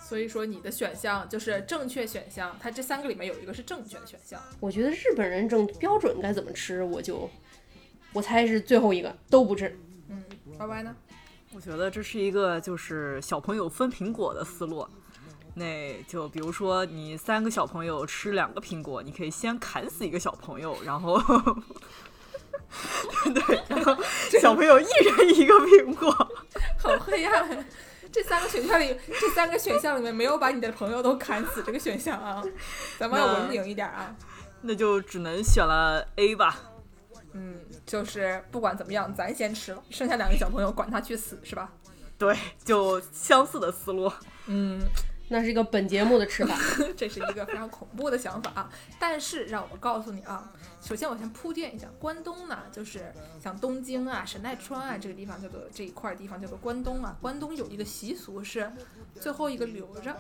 所以说你的选项就是正确选项，它这三个里面有一个是正确的选项。我觉得日本人正标准该怎么吃，我就我猜是最后一个都不吃。嗯拜拜呢？我觉得这是一个就是小朋友分苹果的思路。那就比如说，你三个小朋友吃两个苹果，你可以先砍死一个小朋友，然后，<laughs> 对，然后小朋友一人一个苹果。好黑暗啊。这三个选项里，这三个选项里面没有把你的朋友都砍死这个选项啊，咱们要那文明一点啊。那就只能选了 A 吧。嗯，就是不管怎么样，咱先吃了，剩下两个小朋友管他去死，是吧？对，就相似的思路。嗯，那是一个本节目的吃法。<laughs> 这是一个非常恐怖的想法啊。但是让我告诉你啊，首先我先铺垫一下，关东呢，就是像东京啊、神奈川啊这个地方叫做这一块地方叫做关东啊。关东有一个习俗是最后一个留着。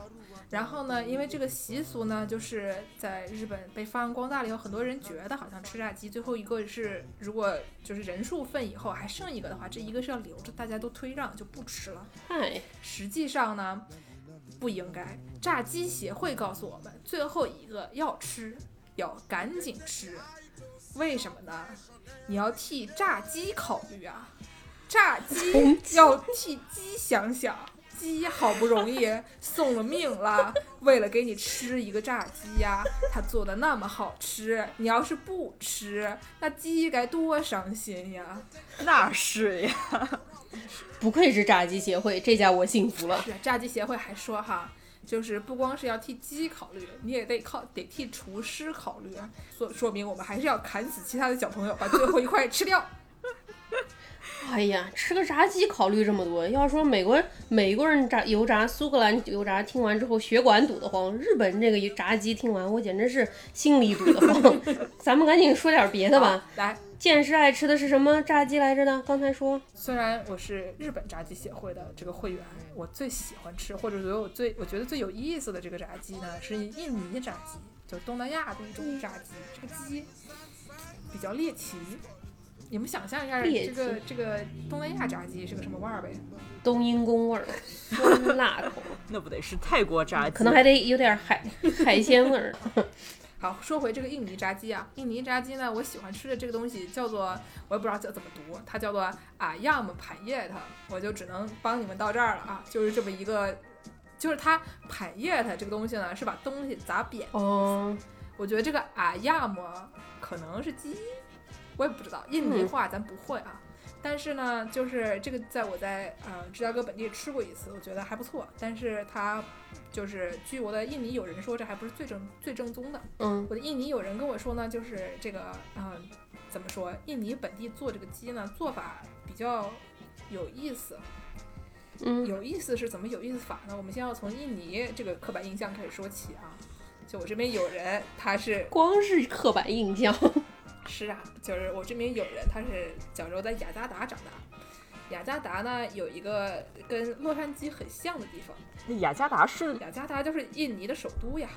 然后呢，因为这个习俗呢，就是在日本被发扬光大了以后，很多人觉得好像吃炸鸡最后一个是，如果就是人数份以后还剩一个的话，这一个是要留着，大家都推让就不吃了。嗨，实际上呢，不应该。炸鸡协会告诉我们，最后一个要吃，要赶紧吃。为什么呢？你要替炸鸡考虑啊！炸鸡 <laughs> 要替鸡想想，鸡好不容易送了命了，为了给你吃一个炸鸡呀，它做的那么好吃，你要是不吃，那鸡该多伤心呀！那是呀，<laughs> 不愧是炸鸡协会，这下我幸福了。是炸鸡协会还说哈，就是不光是要替鸡考虑，你也得靠得替厨师考虑，说说明我们还是要砍死其他的小朋友，把最后一块吃掉。哎呀，吃个炸鸡考虑这么多，要说美国美国人炸油炸苏格兰油炸，听完之后血管堵得慌；日本这个炸鸡听完，我简直是心里堵得慌。<laughs> 咱们赶紧说点别的吧。来，剑师爱吃的是什么炸鸡来着呢？刚才说虽然我是日本炸鸡协会的这个会员，我最喜欢吃或者觉得我最我觉得最有意思的这个炸鸡呢，是印尼炸鸡，就是东南亚的一种炸鸡。这个鸡比较猎奇。你们想象一下，这个这个东南亚炸鸡是个什么味儿呗？冬阴功味儿，<laughs> 酸辣口，<laughs> 那不得是泰国炸鸡？可能还得有点海海鲜味儿。好，说回这个印尼炸鸡啊，印尼炸鸡呢，我喜欢吃的这个东西叫做，我也不知道叫怎么读，它叫做啊亚姆盘叶它，我就只能帮你们到这儿了啊，就是这么一个，就是它盘叶它这个东西呢，是把东西砸扁。哦，我觉得这个啊亚姆可能是鸡，我也不知道，印尼嗯话咱不会啊。但是呢，就是这个，在我在呃芝加哥本地吃过一次，我觉得还不错。但是它就是据我的印尼友人说，这还不是最正最正宗的。嗯，我的印尼友人跟我说呢，就是这个，嗯、怎么说？印尼本地做这个鸡呢，做法比较有意思。嗯，有意思是怎么有意思法呢？我们先要从印尼这个刻板印象开始说起啊。就我这边有人，他是光是刻板印象。是啊，就是我这边有人，他是小时候在雅加达长大。雅加达呢有一个跟洛杉矶很像的地方，那雅加达是雅加达就是印尼的首都呀，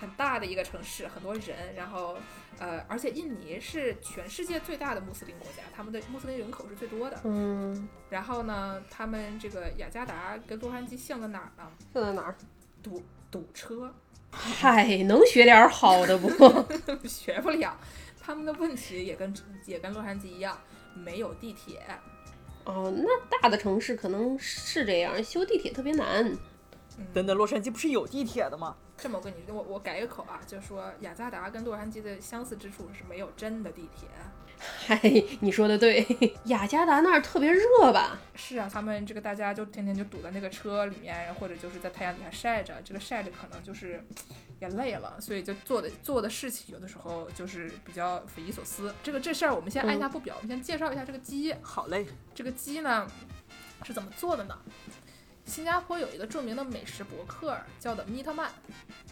很大的一个城市，很多人，然后呃，而且印尼是全世界最大的穆斯林国家，他们的穆斯林人口是最多的。嗯，然后呢，他们这个雅加达跟洛杉矶像在哪儿呢？像在哪儿？堵堵车，嗨，能学点儿好的不？<laughs> 学不了。他们的问题也跟也跟洛杉矶一样，没有地铁。哦，那大的城市可能是这样，修地铁特别难。等等，洛杉矶不是有地铁的吗？这么我跟你我我改个口啊，就说雅加达跟洛杉矶的相似之处是没有真的地铁。嗨，你说的对，<laughs> 雅加达那儿特别热吧？是啊，他们这个大家就天天就堵在那个车里面，或者就是在太阳底下晒着，这个晒着可能就是也累了，所以就做的做的事情有的时候就是比较匪夷所思。这个这事儿我们先按下不表，我们先介绍一下这个鸡。好嘞，这个鸡呢是怎么做的呢？新加坡有一个著名的美食博客叫的 Meat Man。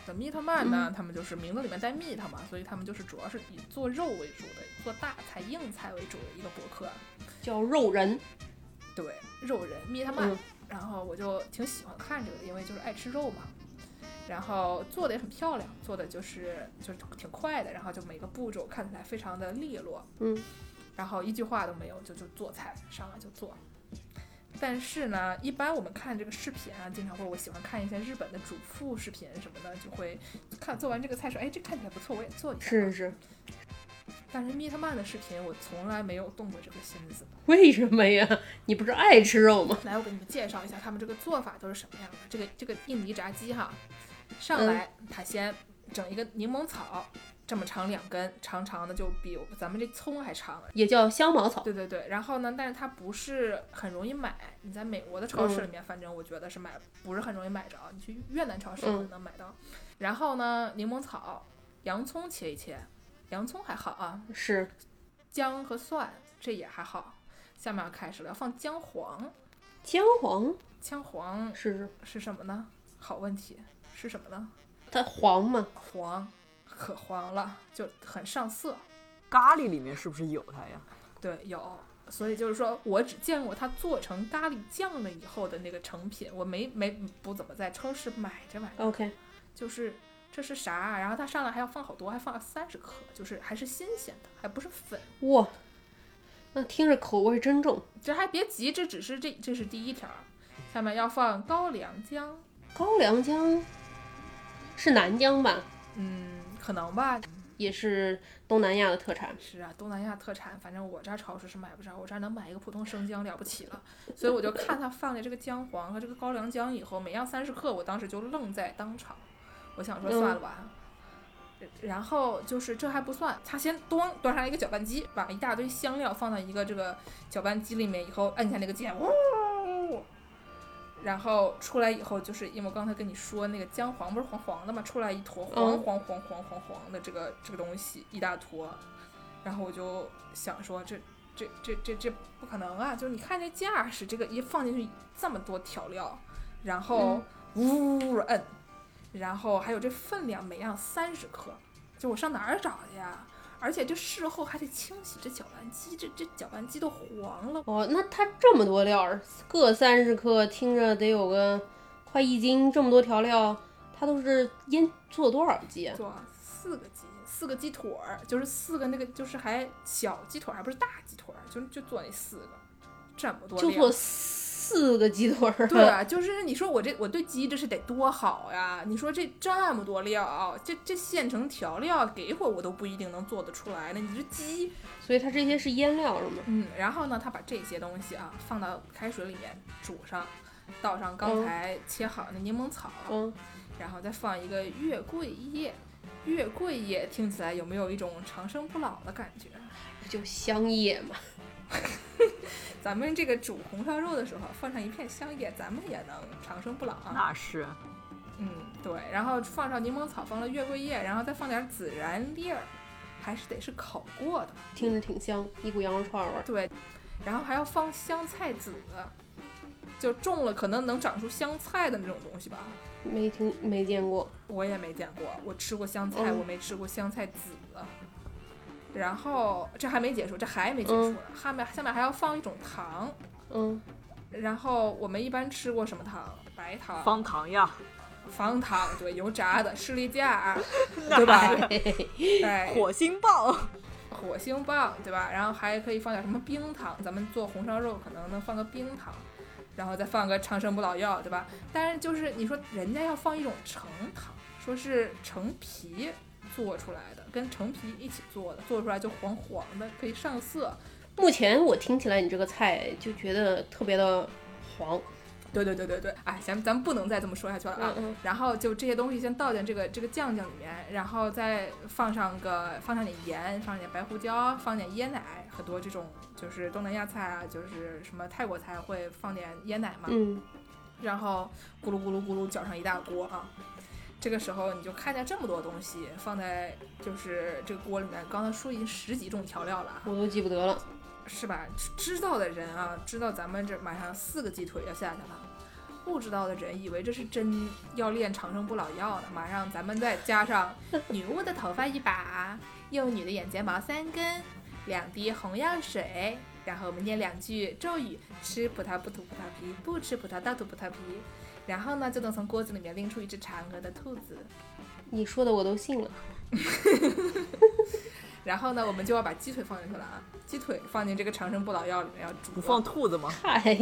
的 Meat Man 呢，他们就是名字里面带 meat 嘛，所以他们就是主要是以做肉为主的，做大菜、硬菜为主的一个博客。叫肉人，对，肉人 Meat Man。嗯然后我就挺喜欢看这个的，因为就是爱吃肉嘛。然后做的也很漂亮，做的就是就是挺快的，然后就每个步骤看起来非常的利落，嗯，然后一句话都没有就就做菜，上来就做。但是呢，一般我们看这个视频啊，经常会我喜欢看一些日本的主妇视频什么的，就会看做完这个菜说，哎，这看起来不错，我也做一下。是。是，但是 Meat Man 的视频我从来没有动过这个心思。为什么呀？你不是爱吃肉吗？来，我给你们介绍一下他们这个做法都是什么样的。这个这个印尼炸鸡哈，上来他先整一个柠檬草，这么长两根，长长的就比咱们这葱还长。也叫香茅草。对对对，然后呢，但是它不是很容易买。你在美国的超市里面，反正我觉得是买不是很容易买着。你去越南超市能买到。然后呢，柠檬草、洋葱切一切，洋葱还好啊，是姜和蒜这也还好。下面要开始了，要放姜黄。姜黄，姜黄是是什么呢？好问题，是什么呢？它黄吗？黄，可黄了，就很上色。咖喱里面是不是有它呀？对，有。所以就是说我只见过它做成咖喱酱了以后的那个成品，我没没不怎么在超市买这玩意儿。OK，就是这是啥啊？然后它上来还要放好多，还放了三十克，就是还是新鲜的，还不是粉。哇，那听着口味真重。这还别急，这只是这这是第一条，下面要放高粱姜。高粱姜是南疆吧？嗯，可能吧。也是东南亚的特产。是啊，东南亚特产，反正我这儿超市是买不着，我这儿能买一个普通生姜了不起了。所以我就看他放的这个姜黄和这个高粱姜以后，每样三十克，我当时就愣在当场。我想说算了吧。然后就是这还不算，他先端端上来一个搅拌机，把一大堆香料放到一个这个搅拌机里面以后，按下那个键，呜，然后出来以后，就是因为我刚才跟你说那个姜黄不是黄黄的嘛，出来一坨黄嗯黄黄黄黄黄的这个这个东西一大坨，然后我就想说这这这这这不可能啊！就是你看这架势，这个一放进去这么多调料，然后呜摁，然后还有这分量，每样三十克，就我上哪儿找去呀？而且这事后还得清洗这搅拌机，这这搅拌机都黄了。哦，那它这么多料儿，各三十克，听着得有个快一斤，这么多调料，它都是腌做多少鸡啊？做四个鸡，四个鸡腿儿，就是四个那个，就是还小鸡腿儿，还不是大鸡腿儿，就就做那四个，这么多料就做四个鸡腿儿。对啊，<laughs> 就是你说我这我对鸡这是得多好呀！你说这这么多料，这这现成调料给我我都不一定能做得出来呢。你这鸡，所以它这些是腌料是吗？嗯，然后呢，他把这些东西啊放到开水里面煮上，倒上刚才切好的柠檬草，嗯，然后再放一个月桂叶。月桂叶听起来有没有一种长生不老的感觉？不就香叶嘛？<laughs> 咱们这个煮红烧肉的时候放上一片香叶，咱们也能长生不老啊。那是嗯，对，然后放上柠檬草，放了月桂叶，然后再放点孜然粒儿，还是得是烤过的。听着挺香，一股羊肉串味儿。对，然后还要放香菜籽，就种了可能能长出香菜的那种东西吧。没听没见过。我也没见过，我吃过香菜，嗯我没吃过香菜籽。然后这还没结束，这还没结束呢，下面下面还要放一种糖，嗯，然后我们一般吃过什么糖？白糖、方糖呀，方糖，对，油炸的士力架，<laughs> 对吧？<laughs> 哎，火星棒，火星棒，对吧？然后还可以放点什么冰糖，咱们做红烧肉可能能放个冰糖，然后再放个长生不老药，对吧？但是就是你说人家要放一种橙糖，说是橙皮做出来的，跟橙皮一起做的，做出来就黄黄的，可以上色。目前我听起来你这个菜就觉得特别的黄。对对对对对，哎，咱咱们不能再这么说下去了啊。嗯然后就这些东西先倒进这个这个酱酱里面，然后再放上个放上点盐，放上点白胡椒，放点椰奶，很多这种就是东南亚菜啊，就是什么泰国菜会放点椰奶嘛。嗯然后咕噜咕噜咕噜搅上一大锅啊。这个时候你就看见这么多东西放在就是这个锅里面，刚才说已经十几种调料了啊。我都记不得了。是吧？知知道的人啊，知道咱们这马上四个鸡腿要下去了。不知道的人以为这是真要练长生不老药呢。马上咱们再加上 <laughs> 女巫的头发一把，幼女的眼睫毛三根，两滴红药水，然后我们念两句咒语：吃葡萄不吐葡萄皮，不吃葡萄倒吐葡萄皮。然后呢，就能从锅子里面拎出一只嫦娥的兔子。你说的我都信了。<laughs> 然后呢，我们就要把鸡腿放进去了啊！鸡腿放进这个长生不老药里面要煮。不放兔子吗？嗨，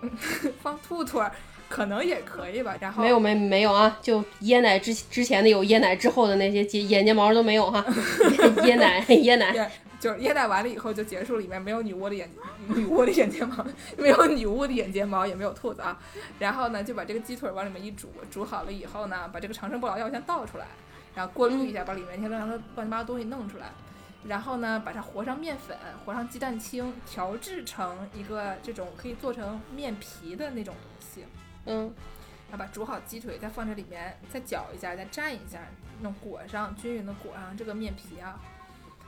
<laughs> 放兔兔儿可能也可以吧。然后没有没没有啊，就椰奶之之前的有椰奶，之后的那些眼眼睫毛都没有哈。<laughs> 椰奶椰奶，对，就是椰奶完了以后就结束，里面没有女巫的眼女巫的眼睫毛，没有女巫的眼睫毛，也没有兔子啊。然后呢，就把这个鸡腿往里面一煮，煮好了以后呢，把这个长生不老药先倒出来，然后过滤一下，把里面那些乱七乱七八糟东西弄出来。然后呢，把它和上面粉，和上鸡蛋清，调制成一个这种可以做成面皮的那种东西。嗯，然后把煮好鸡腿再放这里面，再搅一下，再蘸一下，弄裹上，均匀的裹上这个面皮啊，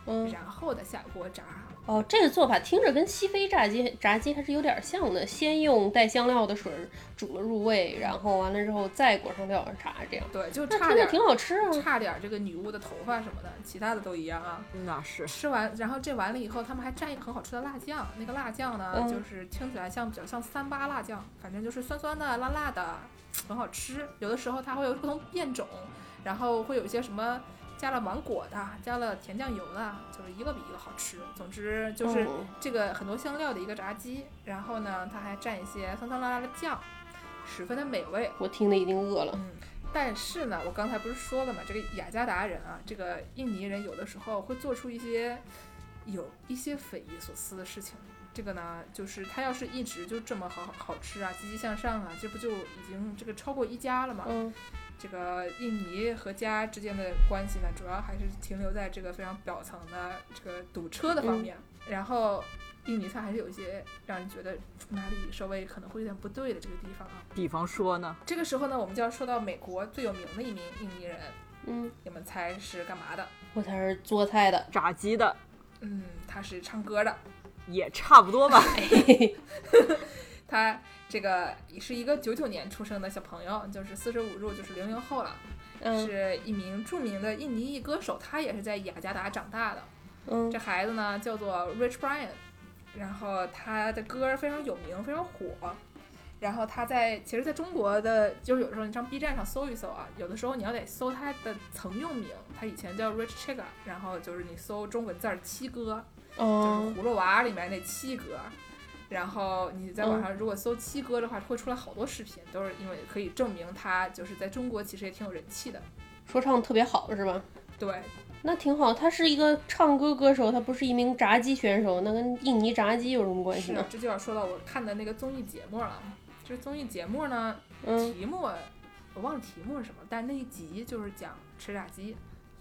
嗯，然后再下锅炸。哦，这个做法听着跟西非炸鸡炸鸡还是有点像的。先用带香料的水煮了入味，然后完了之后再裹上料炸，这样。对，就差点挺好吃啊。差点这个女巫的头发什么的，其他的都一样啊。那是吃完，然后这完了以后，他们还蘸一个很好吃的辣酱。那个辣酱呢，嗯就是听起来像比较像三八辣酱，反正就是酸酸的、辣辣的，很好吃。有的时候它会有不同变种，然后会有一些什么加了芒果的，加了甜酱油的，就是一个比一个好吃。总之就是嗯这个很多香料的一个炸鸡，然后呢，它还蘸一些酸酸辣辣的酱，十分的美味。我听的一定饿了。嗯，但是呢，我刚才不是说了嘛，这个雅加达人啊，这个印尼人有的时候会做出一些有一些匪夷所思的事情。这个呢，就是他要是一直就这么好好吃啊，积极向上啊，这不就已经这个超过一家了吗？嗯这个印尼和家之间的关系呢，主要还是停留在这个非常表层的这个堵车的方面。然后，印尼菜还是有一些让人觉得哪里稍微可能会有点不对的这个地方啊。比方说呢，这个时候呢，我们就要说到美国最有名的一名印尼人，嗯，你们猜是干嘛的？我猜是做菜的。炸鸡的嗯，他是唱歌的。也差不多吧。<laughs> 他这个也是一个九九年出生的小朋友，就是四舍五入就是零零后了，嗯是一名著名的印尼裔歌手。他也是在雅加达长大的。嗯这孩子呢叫做 Rich Brian，然后他的歌非常有名，非常火。然后他在其实在中国的，就是有时候你上 B 站上搜一搜啊，有的时候你要得搜他的曾用名，他以前叫 Rich Chiga，然后就是你搜中文字儿七哥，就是哦葫芦娃里面那七哥。然后你在网上如果搜七哥的话，会出来好多视频，都是因为可以证明他就是在中国其实也挺有人气的。说唱特别好是吧？对，那挺好。他是一个唱歌歌手，他不是一名炸鸡选手，那跟印尼炸鸡有什么关系呢？，这就要说到我看的那个综艺节目了。这个综艺节目呢，嗯题目我忘了题目是什么，但那一集就是讲吃炸鸡、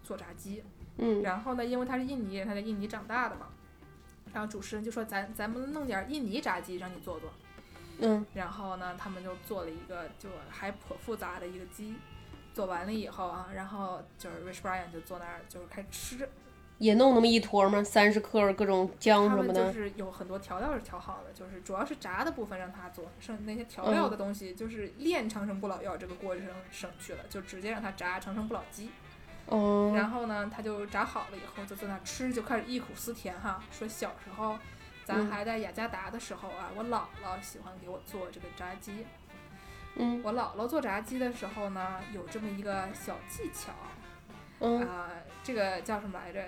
做炸鸡。嗯然后呢，因为他是印尼人，他在印尼长大的嘛，然后主持人就说咱咱们弄点印尼炸鸡让你做做。嗯然后呢，他们就做了一个就还颇复杂的一个鸡。做完了以后啊，然后就是 Rich Brian 就坐那儿就是开始吃，也弄那么一坨吗？三十克各种酱他们就什么的。是有很多调料是调好的，就是主要是炸的部分让他做，剩那些调料的东西就是炼长生不老药这个过程省去了，就直接让他炸长生不老鸡。哦，然后呢，他就炸好了以后就在那吃，就开始忆苦思甜哈，说小时候咱嗯还在雅加达的时候啊，我姥姥喜欢给我做这个炸鸡。嗯我姥姥做炸鸡的时候呢，有这么一个小技巧嗯啊、这个叫什么来着？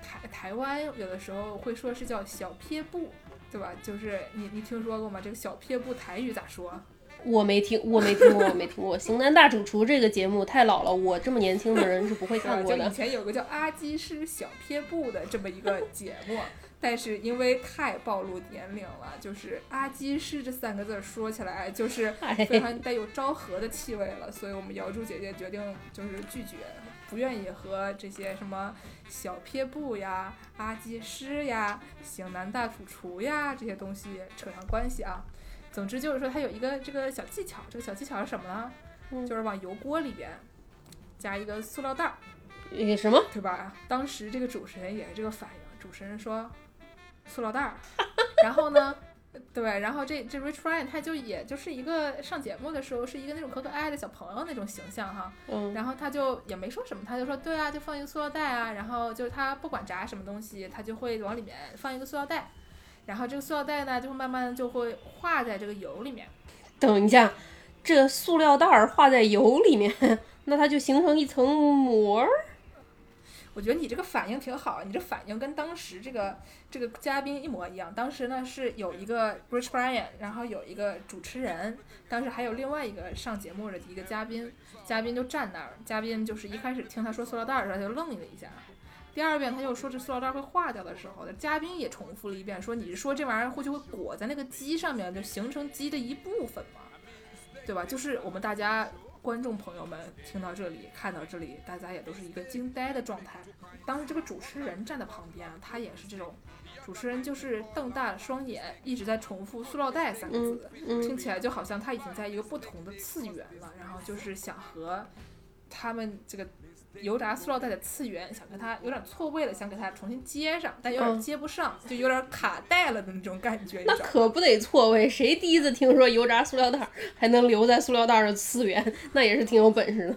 台台湾有的时候会说是叫小撇步，对吧？就是你你听说过吗？这个小撇步台语咋说？我没听，我没听过，我没听过《型男大主厨》这个节目太老了，我这么年轻的人是不会看过 <laughs> 就以。前有个叫阿基师小撇步的这么一个节目，但是因为太暴露年龄了，就是阿基师这三个字说起来就是非 <laughs> 哎，常带有昭和的气味了，所以我们瑶柱姐姐决定就是拒绝，不愿意和这些什么小撇步呀、阿基师呀、型男大主厨呀这些东西扯上关系啊。总之就是说，它有一个这个小技巧，这个小技巧是什么呢？嗯就是往油锅里边加一个塑料袋儿。呃什么？对吧？当时这个主持人也是这个反应，主持人说塑料袋儿，<laughs> 然后呢，对，然后这这 Rich Brian 他就也就是一个上节目的时候是一个那种可可爱爱的小朋友那种形象哈，嗯然后他就也没说什么，他就说对啊，就放一个塑料袋啊，然后就是他不管炸什么东西，他就会往里面放一个塑料袋，然后这个塑料袋呢就会慢慢就会化在这个油里面。等一下，这塑料袋儿化在油里面，那它就形成一层膜儿。我觉得你这个反应挺好，你这反应跟当时这个这个嘉宾一模一样。当时呢是有一个 Rich Brian，然后有一个主持人，当时还有另外一个上节目的一个嘉宾，嘉宾就站那儿，嘉宾就是一开始听他说塑料袋儿的时候他就愣了一下，第二遍他又说这塑料袋儿会化掉的时候，嘉宾也重复了一遍，说你是说这玩意儿会就会裹在那个鸡上面，就形成鸡的一部分嘛？对吧？就是我们大家观众朋友们听到这里，看到这里，大家也都是一个惊呆的状态。当时这个主持人站在旁边，他也是这种，主持人就是瞪大了双眼，一直在重复“塑料袋”三个字，听嗯，起来就好像他已经在一个不同的次元了，然后就是想和他们这个油炸塑料袋的次元，想跟它有点错位了，想给它重新接上，但有点嗯接不上，就有点卡带了的那种感觉，那？可不得错位。谁第一次听说油炸塑料袋儿还能留在塑料袋儿的次元，<laughs> 那也是挺有本事的。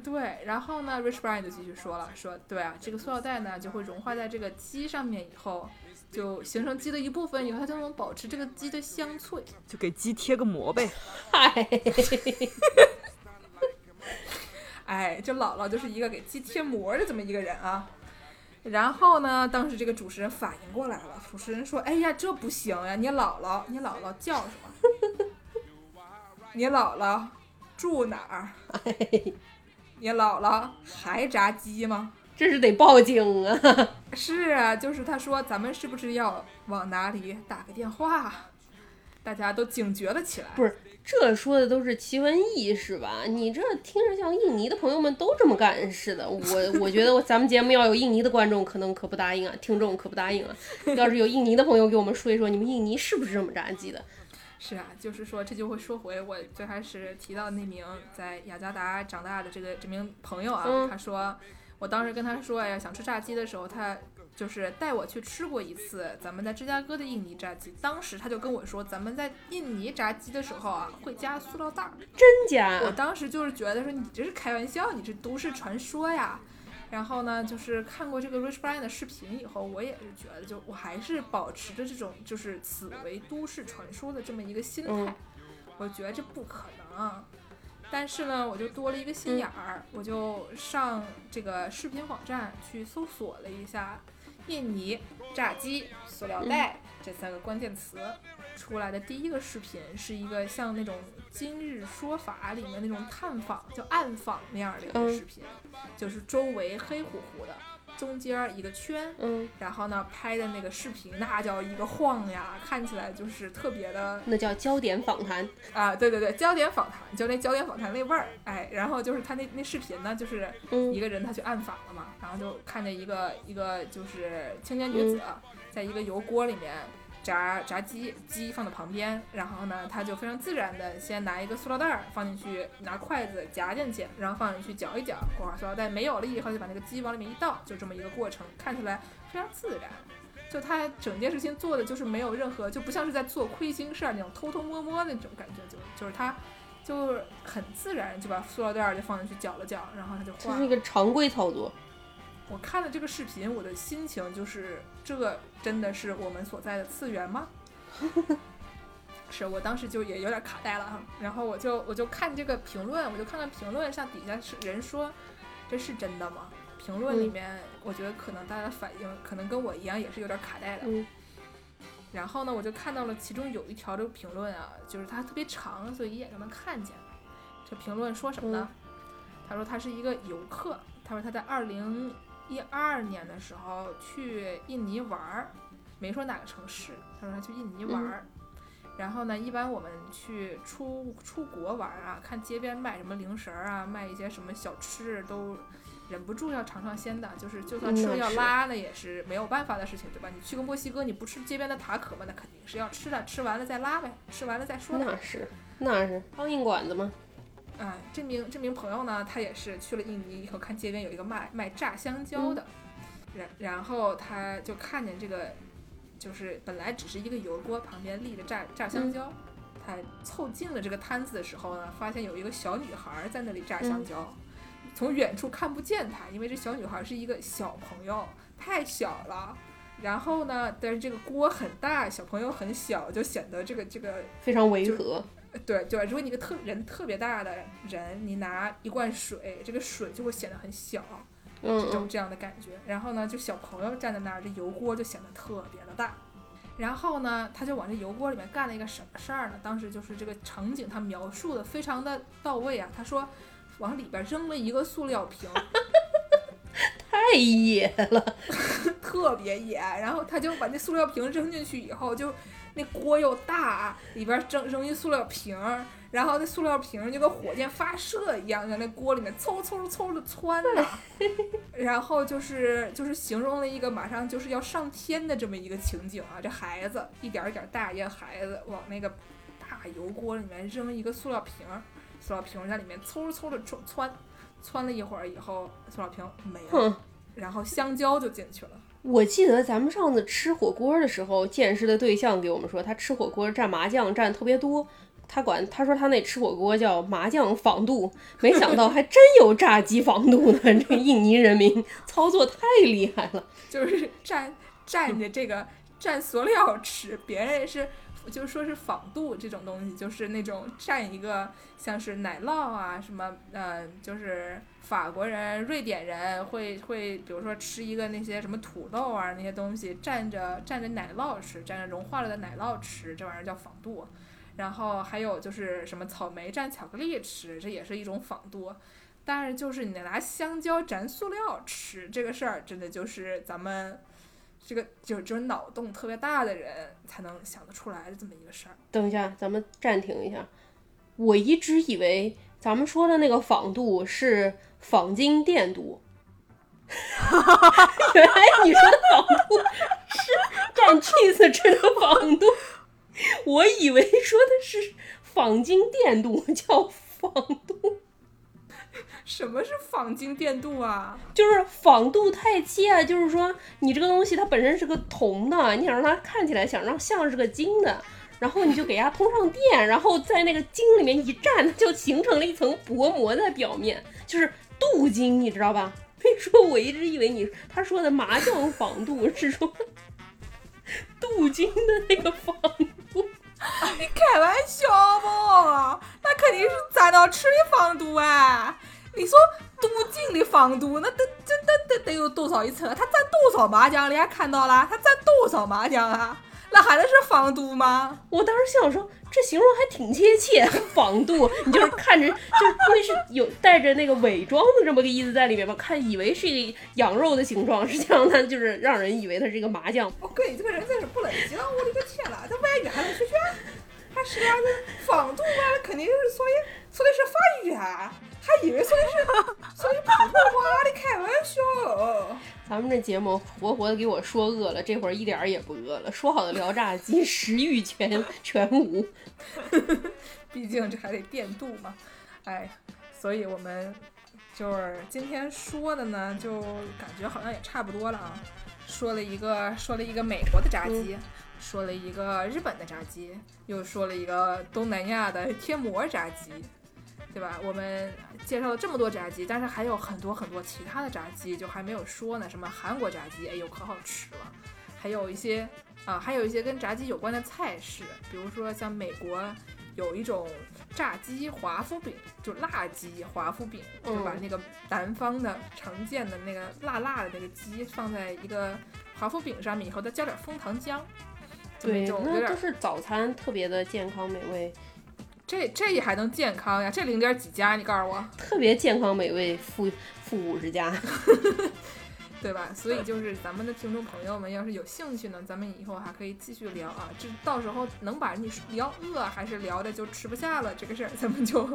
对，然后呢，Rich Brian 就继续说了，说对啊，这个塑料袋呢就会融化在这个鸡上面以后，就形成鸡的一部分以后，它就能保持这个鸡的香脆。就给鸡贴个膜呗。嗨，<laughs> 哎，这姥姥就是一个给鸡贴膜的这么一个人啊。然后呢，当时这个主持人反应过来了，主持人说：“哎呀，这不行呀，你姥姥，你姥姥叫什么？<laughs> 你姥姥住哪儿？<laughs> 你姥姥还炸鸡吗？”这是得报警啊！<laughs> 是啊，就是他说咱们是不是要往哪里打个电话？大家都警觉了起来。不是，这说的都是奇闻异事吧？你这听着像印尼的朋友们都这么干似的。我我觉得咱们节目要有印尼的观众，可能可不答应啊，听众可不答应啊。要是有印尼的朋友给我们说一说，你们印尼是不是这么炸鸡的？是啊，就是说这就会说回我最开始提到那名在雅加达长大的这个这名朋友啊，嗯他说我当时跟他说，哎呀，想吃炸鸡的时候，他就是带我去吃过一次咱们在芝加哥的印尼炸鸡。当时他就跟我说，咱们在印尼炸鸡的时候啊，会加塑料袋儿。真假？我当时就是觉得说你这是开玩笑，你这都市传说呀。然后呢，就是看过这个 Rich Brian 的视频以后，我也是觉得，就我还是保持着这种就是此为都市传说的这么一个心态。嗯我觉得这不可能。但是呢，我就多了一个心眼儿，我就上这个视频网站去搜索了一下“印尼炸鸡塑料袋”这三个关键词，出来的第一个视频是一个像那种《今日说法》里面那种探访，叫暗访那样的一个嗯。视频，就是周围黑乎乎的，中间一个圈，嗯，然后呢拍的那个视频那叫一个晃呀，看起来就是特别的那叫焦点访谈。啊，对对对，焦点访谈，就那焦点访谈那味儿，哎，然后就是他那那视频呢，就是嗯。一个人他去暗访然后就看见一个一个就是青年女子，在一个油锅里面炸炸鸡，鸡放在旁边，然后呢，她就非常自然的先拿一个塑料袋儿放进去，拿筷子夹进去，然后放进去搅一搅，哇，塑料袋没有了以后就把那个鸡往里面一倒，就这么一个过程，看起来非常自然。就他整件事情做的就是没有任何，就不像是在做亏心事儿那种偷偷摸摸的那种感觉，就就是他就很自然就把塑料袋儿就放进去搅了搅，然后他就这化是一个常规操作。我看了这个视频，我的心情就是，这真的是我们所在的次元吗？<laughs> 是我当时就也有点卡呆了哈，然后我就我就看这个评论，我就看看评论上底下是人说这是真的吗？评论里嗯面，我觉得可能大家的反应可能跟我一样，也是有点卡呆的。嗯然后呢，我就看到了其中有一条这个评论啊，就是它特别长，所以一眼就能看见。这评论说什么呢？他说他是一个游客，他说他在二零一二年的时候去印尼玩儿，没说哪个城市，他说他去印尼玩儿。然后呢，一般我们去出出国玩儿啊，看街边卖什么零食啊，卖一些什么小吃，都忍不住要尝尝鲜的。就是就算吃了要拉，那也是没有办法的事情，对吧？你去个墨西哥，你不吃街边的塔可吗？那肯定是要吃的，吃完了再拉呗，吃完了再说呗。那是那是苍蝇馆子吗？啊，这名这名朋友呢，他也是去了印尼以后，看街边有一个卖卖炸香蕉的，然然后他就看见这个，就是本来只是一个油锅，旁边立着炸炸香蕉，他凑近了这个摊子的时候呢，发现有一个小女孩在那里炸香蕉，从远处看不见她，因为这小女孩是一个小朋友，太小了。然后呢，但是这个锅很大，小朋友很小，就显得这个这个非常违和。对对，如果你个特人特别大的人，你拿一罐水，这个水就会显得很小，嗯这种嗯，这样的感觉。然后呢，就小朋友站在那儿，这油锅就显得特别的大。然后呢，他就往这油锅里面干了一个什么事儿呢？当时就是这个场景，他描述的非常的到位啊。他说，往里边扔了一个塑料瓶，<laughs> 太野了。<laughs> 特别野。然后他就把那塑料瓶扔进去以后，就那锅又大，里边扔扔一塑料瓶儿，然后那塑料瓶儿就跟火箭发射一样，在那锅里面嗖嗖嗖的窜呐。然后就是就是形容了一个马上就是要上天的这么一个情景啊，这孩子一点儿一点儿大一个孩子往那个大油锅里面扔一个塑料瓶儿，塑料瓶儿在里面嗖嗖的窜窜，窜了一会儿以后，塑料瓶没了，然后香蕉就进去了。我记得咱们上次吃火锅的时候，见识的对象给我们说，他吃火锅蘸麻酱蘸特别多。他管他说他那吃火锅叫麻酱仿度，没想到还真有炸鸡仿度呢。<laughs> 这印尼人民操作太厉害了。<laughs> 就是蘸蘸着这个蘸塑料吃，别人是就说是仿度这种东西，就是那种蘸一个像是奶酪啊什么，呃，就是法国人、瑞典人会会，比如说吃一个那些什么土豆啊那些东西，蘸着蘸着奶酪吃，蘸着融化了的奶酪吃，这玩意儿叫仿度。然后还有就是什么草莓蘸巧克力吃，这也是一种仿度。但是就是你拿香蕉蘸塑料吃这个事儿，真的就是咱们这个就就是脑洞特别大的人才能想得出来的这么一个事儿。等一下，咱们暂停一下。我一直以为咱们说的那个仿度是仿金电镀，<laughs> 原来你说的仿度是蘸 cheese 吃的仿度。我以为说的是仿金电镀，叫仿度，什么是仿金电镀啊？就是仿度太切，就是说你这个东西它本身是个铜的，你想让它看起来想让像是个金的，然后你就给它通上电，然后在那个金里面一站，它就形成了一层薄膜在表面，就是镀金，你知道吧？<laughs> 所以说我一直以为你他说的麻将仿镀是说镀金的那个仿镀。<laughs> 你开玩笑吧？那肯定是沾到吃的仿镀啊！你说镀金的仿度，那得这得得得有多少一层啊？他占多少麻将？你还看到了？他占多少麻将啊？那还能是仿度吗？我当时想说，这形容还挺贴切，<laughs> 仿度，你就是看着，就是因为是有带着那个伪装的这么个意思在里面吧，看以为是一个羊肉的形状，实际上它就是让人以为它是一个麻将。我跟，你这个人真是不冷静！我的个天呐，这外语还能学学？他是啊，这仿度啊，肯定是说的说的是法语啊，还以为说的是说的普通话，你开玩笑？咱们这节目活活的给我说饿了，这会儿一点儿也不饿了。说好的聊炸鸡，食欲全全无。毕竟这还得电镀嘛，哎，所以我们就是今天说的呢，就感觉好像也差不多了啊。说了一个说了一个美国的炸鸡，说了一个日本的炸鸡，又说了一个东南亚的贴膜炸鸡，对吧？我们介绍了这么多炸鸡，但是还有很多很多其他的炸鸡就还没有说呢。什么韩国炸鸡，哎呦可好吃了，还有一些啊，还有一些跟炸鸡有关的菜式，比如说像美国有一种炸鸡华夫饼，就辣鸡华夫饼，就把那个南方的常见的那个辣辣的那个鸡放在一个华夫饼上面以后，再加点枫糖浆。对，那就是早餐特别的健康美味，这这也还能健康呀？这零点几加？你告诉我，特别健康美味，负负五十加。<laughs> 对吧？所以就是咱们的听众朋友们，要是有兴趣呢，咱们以后还可以继续聊啊。这到时候能把你聊饿，还是聊的就吃不下了这个事儿，咱们就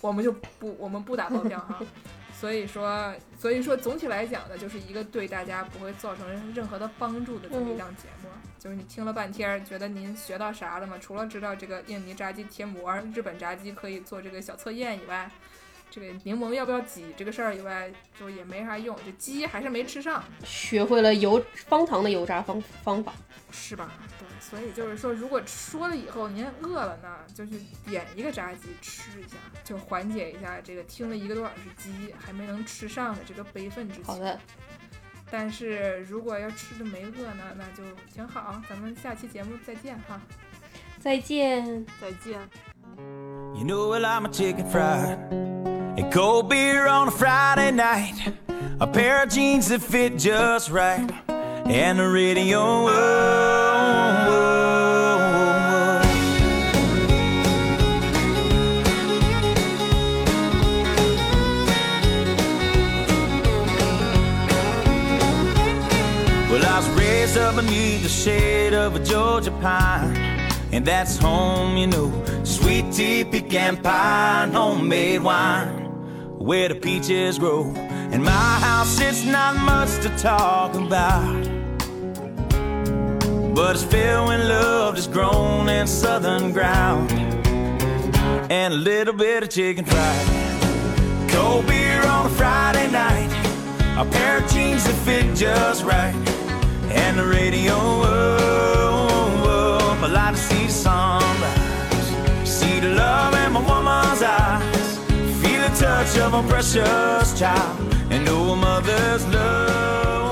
我们就不我们不打包票哈。<laughs> 所以说，所以说总体来讲呢，就是一个对大家不会造成任何的帮助的这么一档节目。就是你听了半天，觉得您学到啥了吗？除了知道这个印尼炸鸡贴膜、日本炸鸡可以做这个小测验以外，这个柠檬要不要挤这个事儿以外，就也没啥用。这鸡还是没吃上，学会了油方糖的油炸方方法。是吧？对，所以就是说，如果说了以后您饿了呢，就去点一个炸鸡吃一下，就缓解一下这个听了一个多小时鸡还没能吃上的这个悲愤之情。好的，但是如果要吃的没饿呢，那就挺好。咱们下期节目再见哈。再见。再见。You know well I'm a chicken fried and cold beer on a Friday night, a pair of jeans that fit just right, and the radio. oh, oh, oh. Well, I was raised up beneath the shade of a Georgia pine, and that's home, you know. Sweet tea, pecan pie, homemade wine, where the peaches grow. In my house, it's not much to talk about, but it's filled with love that's grown in southern ground, and a little bit of chicken fried. Cold beer on a Friday night, a pair of jeans that fit just right and the radio up. I like to see the sunrise, see the love touch of a precious child, and a mother's love.